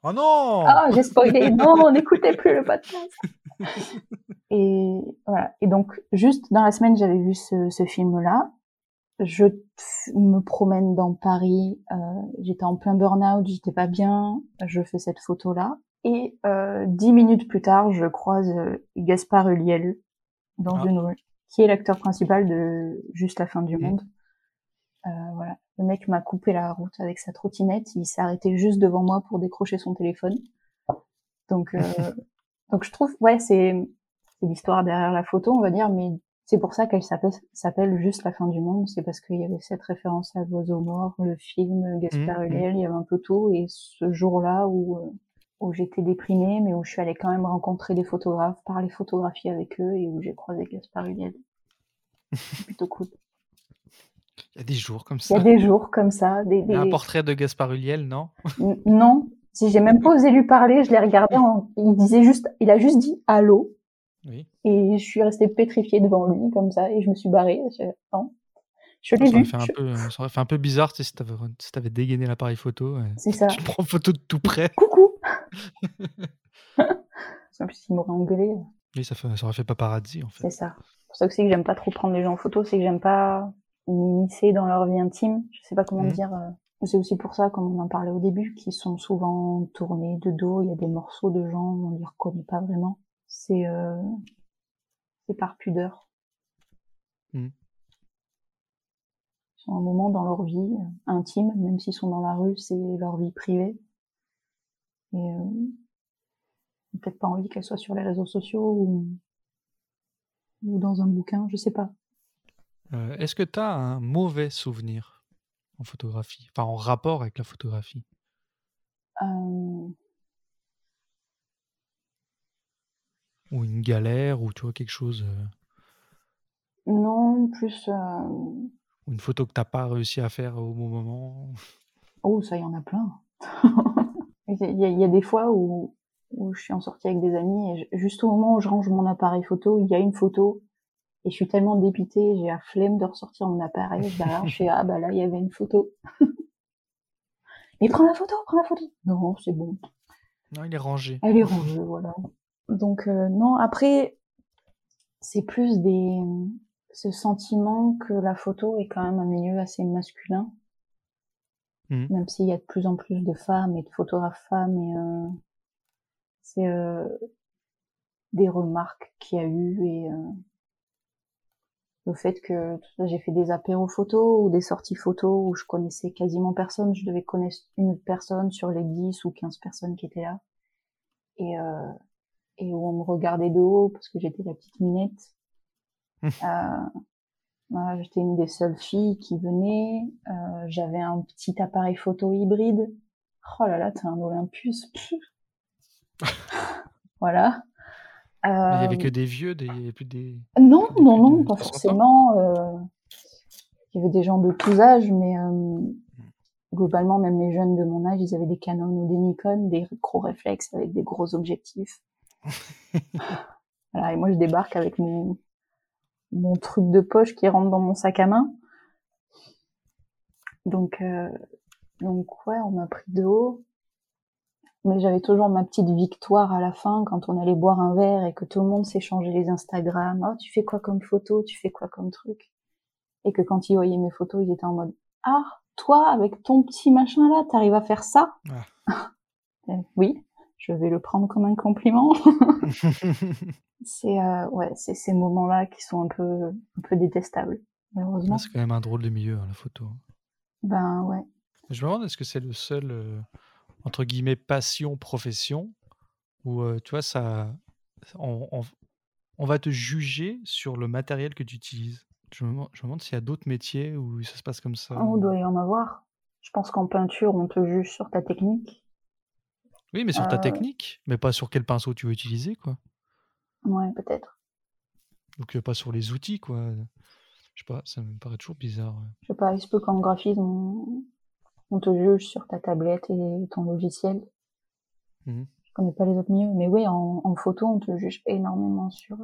Oh non Ah, j'ai spoilé. Non, n'écoutez plus le podcast. *laughs* Et voilà. Et donc, juste dans la semaine, j'avais vu ce, ce film-là. Je me promène dans Paris. euh, j'étais en plein burn-out, j'étais pas bien. Je fais cette photo-là. Et euh, dix minutes plus tard, je croise euh, Gaspard Ulliel dans Ah. une rue, qui est l'acteur principal de Juste la fin du Mhm. monde. Voilà. Le mec m'a coupé la route avec sa trottinette. Il s'est arrêté juste devant moi pour décrocher son téléphone. Donc, euh, *laughs* donc je trouve, ouais, c'est l'histoire derrière la photo, on va dire, mais c'est pour ça qu'elle s'appelle juste la fin du monde. C'est parce qu'il y avait cette référence à l'oiseau mort, le film Gaspard Mhm, Ulliel, il y avait un peu tout. Et ce jour-là où euh, où j'étais déprimée, mais où je suis allée quand même rencontrer des photographes, parler photographie avec eux et où j'ai croisé Gaspard. *laughs* C'est plutôt cool. Il y a des jours comme Il y ça. a des jours comme ça, des, un portrait de Gaspard Ulliel, non? N- Non, si j'ai même pas osé lui parler, je l'ai regardé, en... il disait juste, il a juste dit allô, Oui. et je suis restée pétrifiée devant lui comme ça, et je me suis barrée. Je, non. je Ça l'ai vu. fait un peu, ça aurait fait un peu bizarre tu sais, si si t'avais dégainé l'appareil photo. et C'est ça. Tu prends photo de tout près. Coucou. *laughs* en plus, il m'aurait engueulé. Oui, ça, fait, ça aurait fait paparazzi en fait. C'est ça. C'est pour ça aussi que j'aime pas trop prendre les gens en photo, c'est que j'aime pas m'immiscer dans leur vie intime. Je sais pas comment Mhm. dire. euh, C'est aussi pour ça, comme on en parlait au début, qu'ils sont souvent tournés de dos. Il y a des morceaux de gens, on les reconnaît pas vraiment. C'est euh, c'est par pudeur. Mhm. Ils sont un moment dans leur vie euh, intime, même s'ils sont dans la rue, c'est leur vie privée. Et euh, peut-être pas envie qu'elle soit sur les réseaux sociaux ou, ou dans un bouquin, je sais pas. Euh, Est-ce que tu as un mauvais souvenir en photographie? Enfin, en rapport avec la photographie? Euh, Ou une galère Ou tu vois quelque chose euh, Non, plus. Ou une photo que t'as pas réussi à faire au bon moment? Oh, ça, il y en a plein. *laughs* Il y, a- il y a des fois où, où je suis en sortie avec des amis et je- juste au moment où je range mon appareil photo, il y a une photo et je suis tellement dépitée, j'ai la flemme de ressortir mon appareil. Derrière, je fais ah bah là il y avait une photo. *laughs* Mais prends la photo, prends la photo. Non, c'est bon. Non, il est rangé. Elle est rangée, voilà. Donc euh, non, après c'est plus des ce sentiment que la photo est quand même un milieu assez masculin, Mhm. même s'il y a de plus en plus de femmes et de photographes femmes et euh, c'est euh, des remarques qu'il y a eu et euh, le fait que j'ai fait des apéros photos ou des sorties photos où je connaissais quasiment personne, je devais connaître une personne sur les 10 ou 15 personnes qui étaient là et euh, et où on me regardait de haut parce que j'étais la petite minette. euh, voilà, j'étais une des seules filles qui venait. Euh, J'avais un petit appareil photo hybride. Oh là là, t'es un Olympus. *laughs* Voilà. Il y avait Euh, que des vieux, des... il y avait plus des... non, des non, non, pas 60 ans forcément. euh, Il y avait des gens de tous âges, mais euh, globalement, même les jeunes de mon âge, ils avaient des Canon ou des Nikon, des gros réflexes avec des gros objectifs. *laughs* Voilà, et moi, je débarque avec mon, mon truc de poche qui rentre dans mon sac à main. Donc, euh, donc ouais, on m'a pris de haut. Mais j'avais toujours ma petite victoire à la fin quand on allait boire un verre et que tout le monde s'échangeait les Instagram. Oh, tu fais quoi comme photo? Tu fais quoi comme truc? Et que quand ils voyaient mes photos, ils étaient en mode, ah, toi, avec ton petit machin là, t'arrives à faire ça? Euh, *laughs* oui, je vais le prendre comme un compliment. *laughs* c'est euh, ouais, c'est ces moments-là qui sont un peu un peu détestables, malheureusement. C'est quand même un drôle de milieu, hein, la photo. Ben ouais. Je me demande, est-ce que c'est le seul, euh, entre guillemets, passion-profession, où, euh, tu vois, ça, on, on- on va te juger sur le matériel que tu utilises. Je me, demande- je me demande s'il y a d'autres métiers où ça se passe comme ça. On doit y en avoir. Je pense qu'en peinture, on te juge sur ta technique. Oui, mais sur ta Euh, technique, mais pas sur quel pinceau tu veux utiliser, quoi. Ouais, peut-être. Donc euh, pas sur les outils, quoi. Je sais pas, ça me paraît toujours bizarre. ouais. Je sais pas, il se peut qu'en graphisme, on, on te juge sur ta tablette et ton logiciel. Mhm. Je connais pas les autres milieux, mais oui, en, en photo, on te juge énormément sur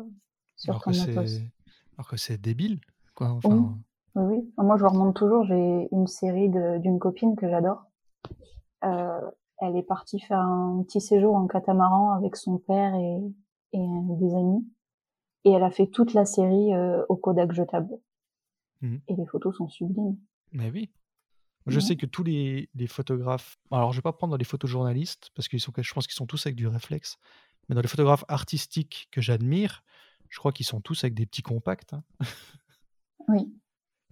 sur Alors ton que matos. c'est, alors que c'est débile, quoi. Oui. Enfin, Oui, oui. Moi, je remonte toujours. J'ai une série d'une copine que j'adore. Euh, elle est partie faire un petit séjour en catamaran avec son père et, et des amis. Et elle a fait toute la série euh, au Kodak jetable. Mhm. Et les photos sont sublimes. Mais oui. Je Ouais. sais que tous les, les photographes. Alors, je vais pas prendre dans les photojournalistes parce qu'ils sont, je pense qu'ils sont tous avec du réflexe. Mais dans les photographes artistiques que j'admire, je crois qu'ils sont tous avec des petits compacts. hein. Oui.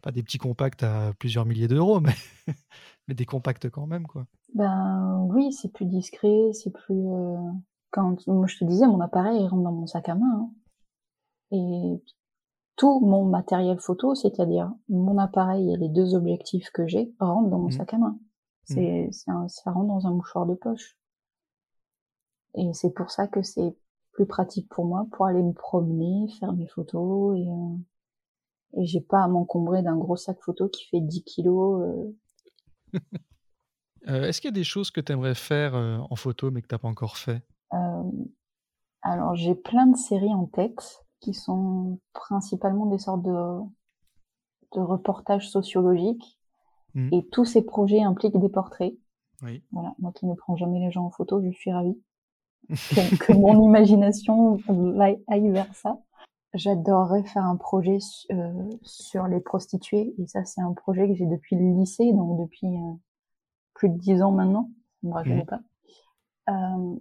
Pas des petits compacts à plusieurs milliers d'euros, mais, *laughs* mais des compacts quand même, quoi. Ben oui, c'est plus discret, c'est plus. euh, Quand moi je te disais, mon appareil il rentre dans mon sac à main. hein. Et tout mon matériel photo, c'est-à-dire mon appareil et les deux objectifs que j'ai, rentrent dans mon Mhm. sac à main. C'est, c'est ça rentre dans un mouchoir de poche. Et c'est pour ça que c'est plus pratique pour moi pour aller me promener, faire mes photos et, euh, et j'ai pas à m'encombrer d'un gros sac photo qui fait 10 kilos. euh, *laughs* Euh, Est-ce qu'il y a des choses que tu aimerais faire en photo mais que tu n'as pas encore fait? Alors j'ai plein de séries en tête qui sont principalement des sortes de, de reportages sociologiques Mhm. et tous ces projets impliquent des portraits. Oui. Voilà, moi qui ne prends jamais les gens en photo, je suis ravie *laughs* que, que mon imagination aille vers ça. J'adorerais faire un projet su- euh, sur les prostituées et ça c'est un projet que j'ai depuis le lycée, donc depuis euh, plus de dix ans maintenant. Me rajeunit Mhm. pas. Euh,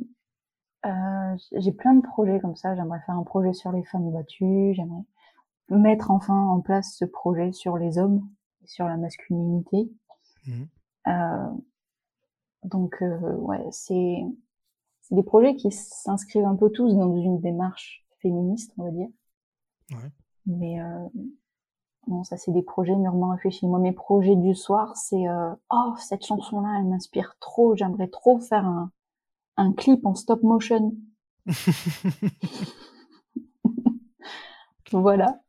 euh, j'ai plein de projets comme ça. J'aimerais faire un projet sur les femmes battues. J'aimerais mettre enfin en place ce projet sur les hommes, et sur la masculinité. Mhm. Euh, donc euh, ouais, c'est c'est des projets qui s'inscrivent un peu tous dans une démarche féministe, on va dire. Ouais. Mais euh, non, ça c'est des projets mûrement réfléchis. Moi, mes projets du soir, c'est euh, oh cette chanson-là, elle m'inspire trop. J'aimerais trop faire un un clip en stop motion. *laughs* Voilà.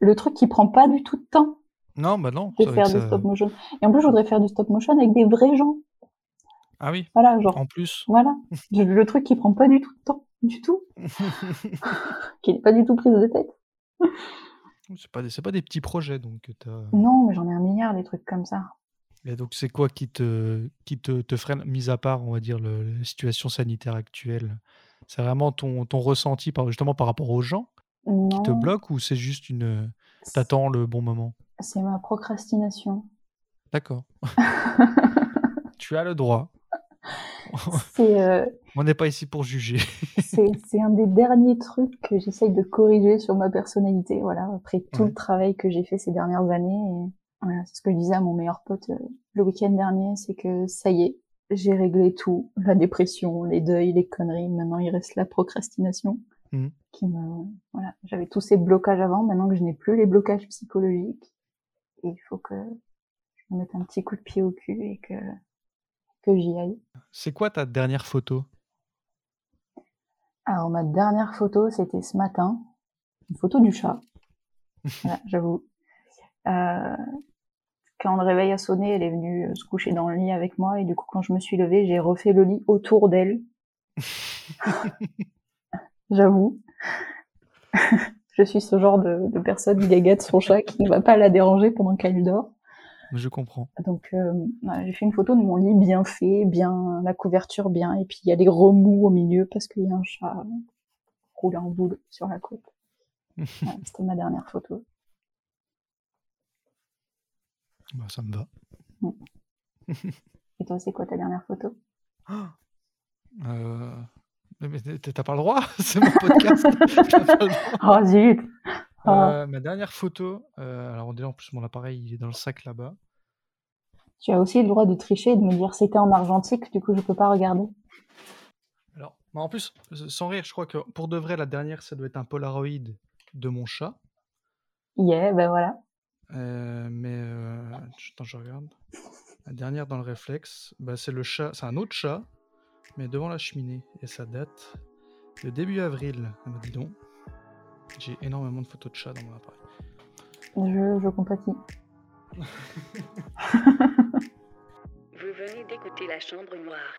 le truc qui prend pas du tout de temps Non, bah non. de faire du ça- stop motion. Et en plus, je voudrais faire du stop motion avec des vrais gens. Ah oui, Voilà, genre, en plus. voilà. Le, le truc qui prend pas du tout de temps, du tout, *laughs* qui n'est pas du tout prise de tête. c'est pas, des- pas des petits projets, donc. Non, mais j'en ai un milliard des trucs comme ça. Et donc, c'est quoi qui te, qui te, te freine, mis à part, on va dire, le- la situation sanitaire actuelle? C'est vraiment ton, ton ressenti, par, justement, par rapport aux gens qui te bloquent ou c'est juste une. T'attends le bon moment? c'est ma procrastination. D'accord. *laughs* tu as le droit. Euh, *laughs* On n'est pas ici pour juger. c'est *laughs* c'est un des derniers trucs que j'essaye de corriger sur ma personnalité. Voilà, après tout Ouais. le travail que j'ai fait ces dernières années. Et voilà, c'est ce que je disais à mon meilleur pote euh, le week-end dernier, c'est que ça y est, j'ai réglé tout, la dépression, les deuils, les conneries. Maintenant, il reste la procrastination. Mhm. Qui me, voilà, j'avais tous ces blocages avant. Maintenant que je n'ai plus les blocages psychologiques, et il faut que je me mette un petit coup de pied au cul et que que j'y aille. C'est quoi ta dernière photo? Alors, ma dernière photo, c'était ce matin. Une photo du chat. *laughs* Voilà, j'avoue. Euh, quand le réveil a sonné, elle est venue euh, se coucher dans le lit avec moi. Et du coup, quand je me suis levée, j'ai refait le lit autour d'elle. *laughs* J'avoue. *laughs* je suis ce genre de, de personne gaga de son chat qui ne va pas la déranger pendant qu'elle dort. Je comprends. Donc, euh, voilà, j'ai fait une photo de mon lit bien fait, bien la couverture bien, et puis il y a des remous au milieu parce qu'il y a un chat roulé en boule sur la côte. *laughs* Voilà, C'était ma dernière photo. Bah, ça me va. Et toi, c'est quoi ta dernière photo? *gasps* Euh, Mais t'as pas le droit, *laughs* c'est mon podcast. *laughs* Oh zut Oh. Euh, ma dernière photo, euh, alors déjà en plus mon appareil il est dans le sac là-bas. Tu as aussi le droit de tricher et de me dire c'était en argentique, du coup je peux pas regarder. Alors, bah, en plus, sans rire, je crois que pour de vrai, la dernière, ça doit être un Polaroid de mon chat. Yeah, ben voilà. Euh, mais euh, attends, je regarde. La dernière dans le réflexe, bah, c'est le chat, c'est un autre chat, mais devant la cheminée. Et ça date de début avril. Ah bah, dis donc, j'ai énormément de photos de chats dans mon appareil. Je, je compatis. *laughs* *laughs* Vous venez d'écouter La Chambre Noire.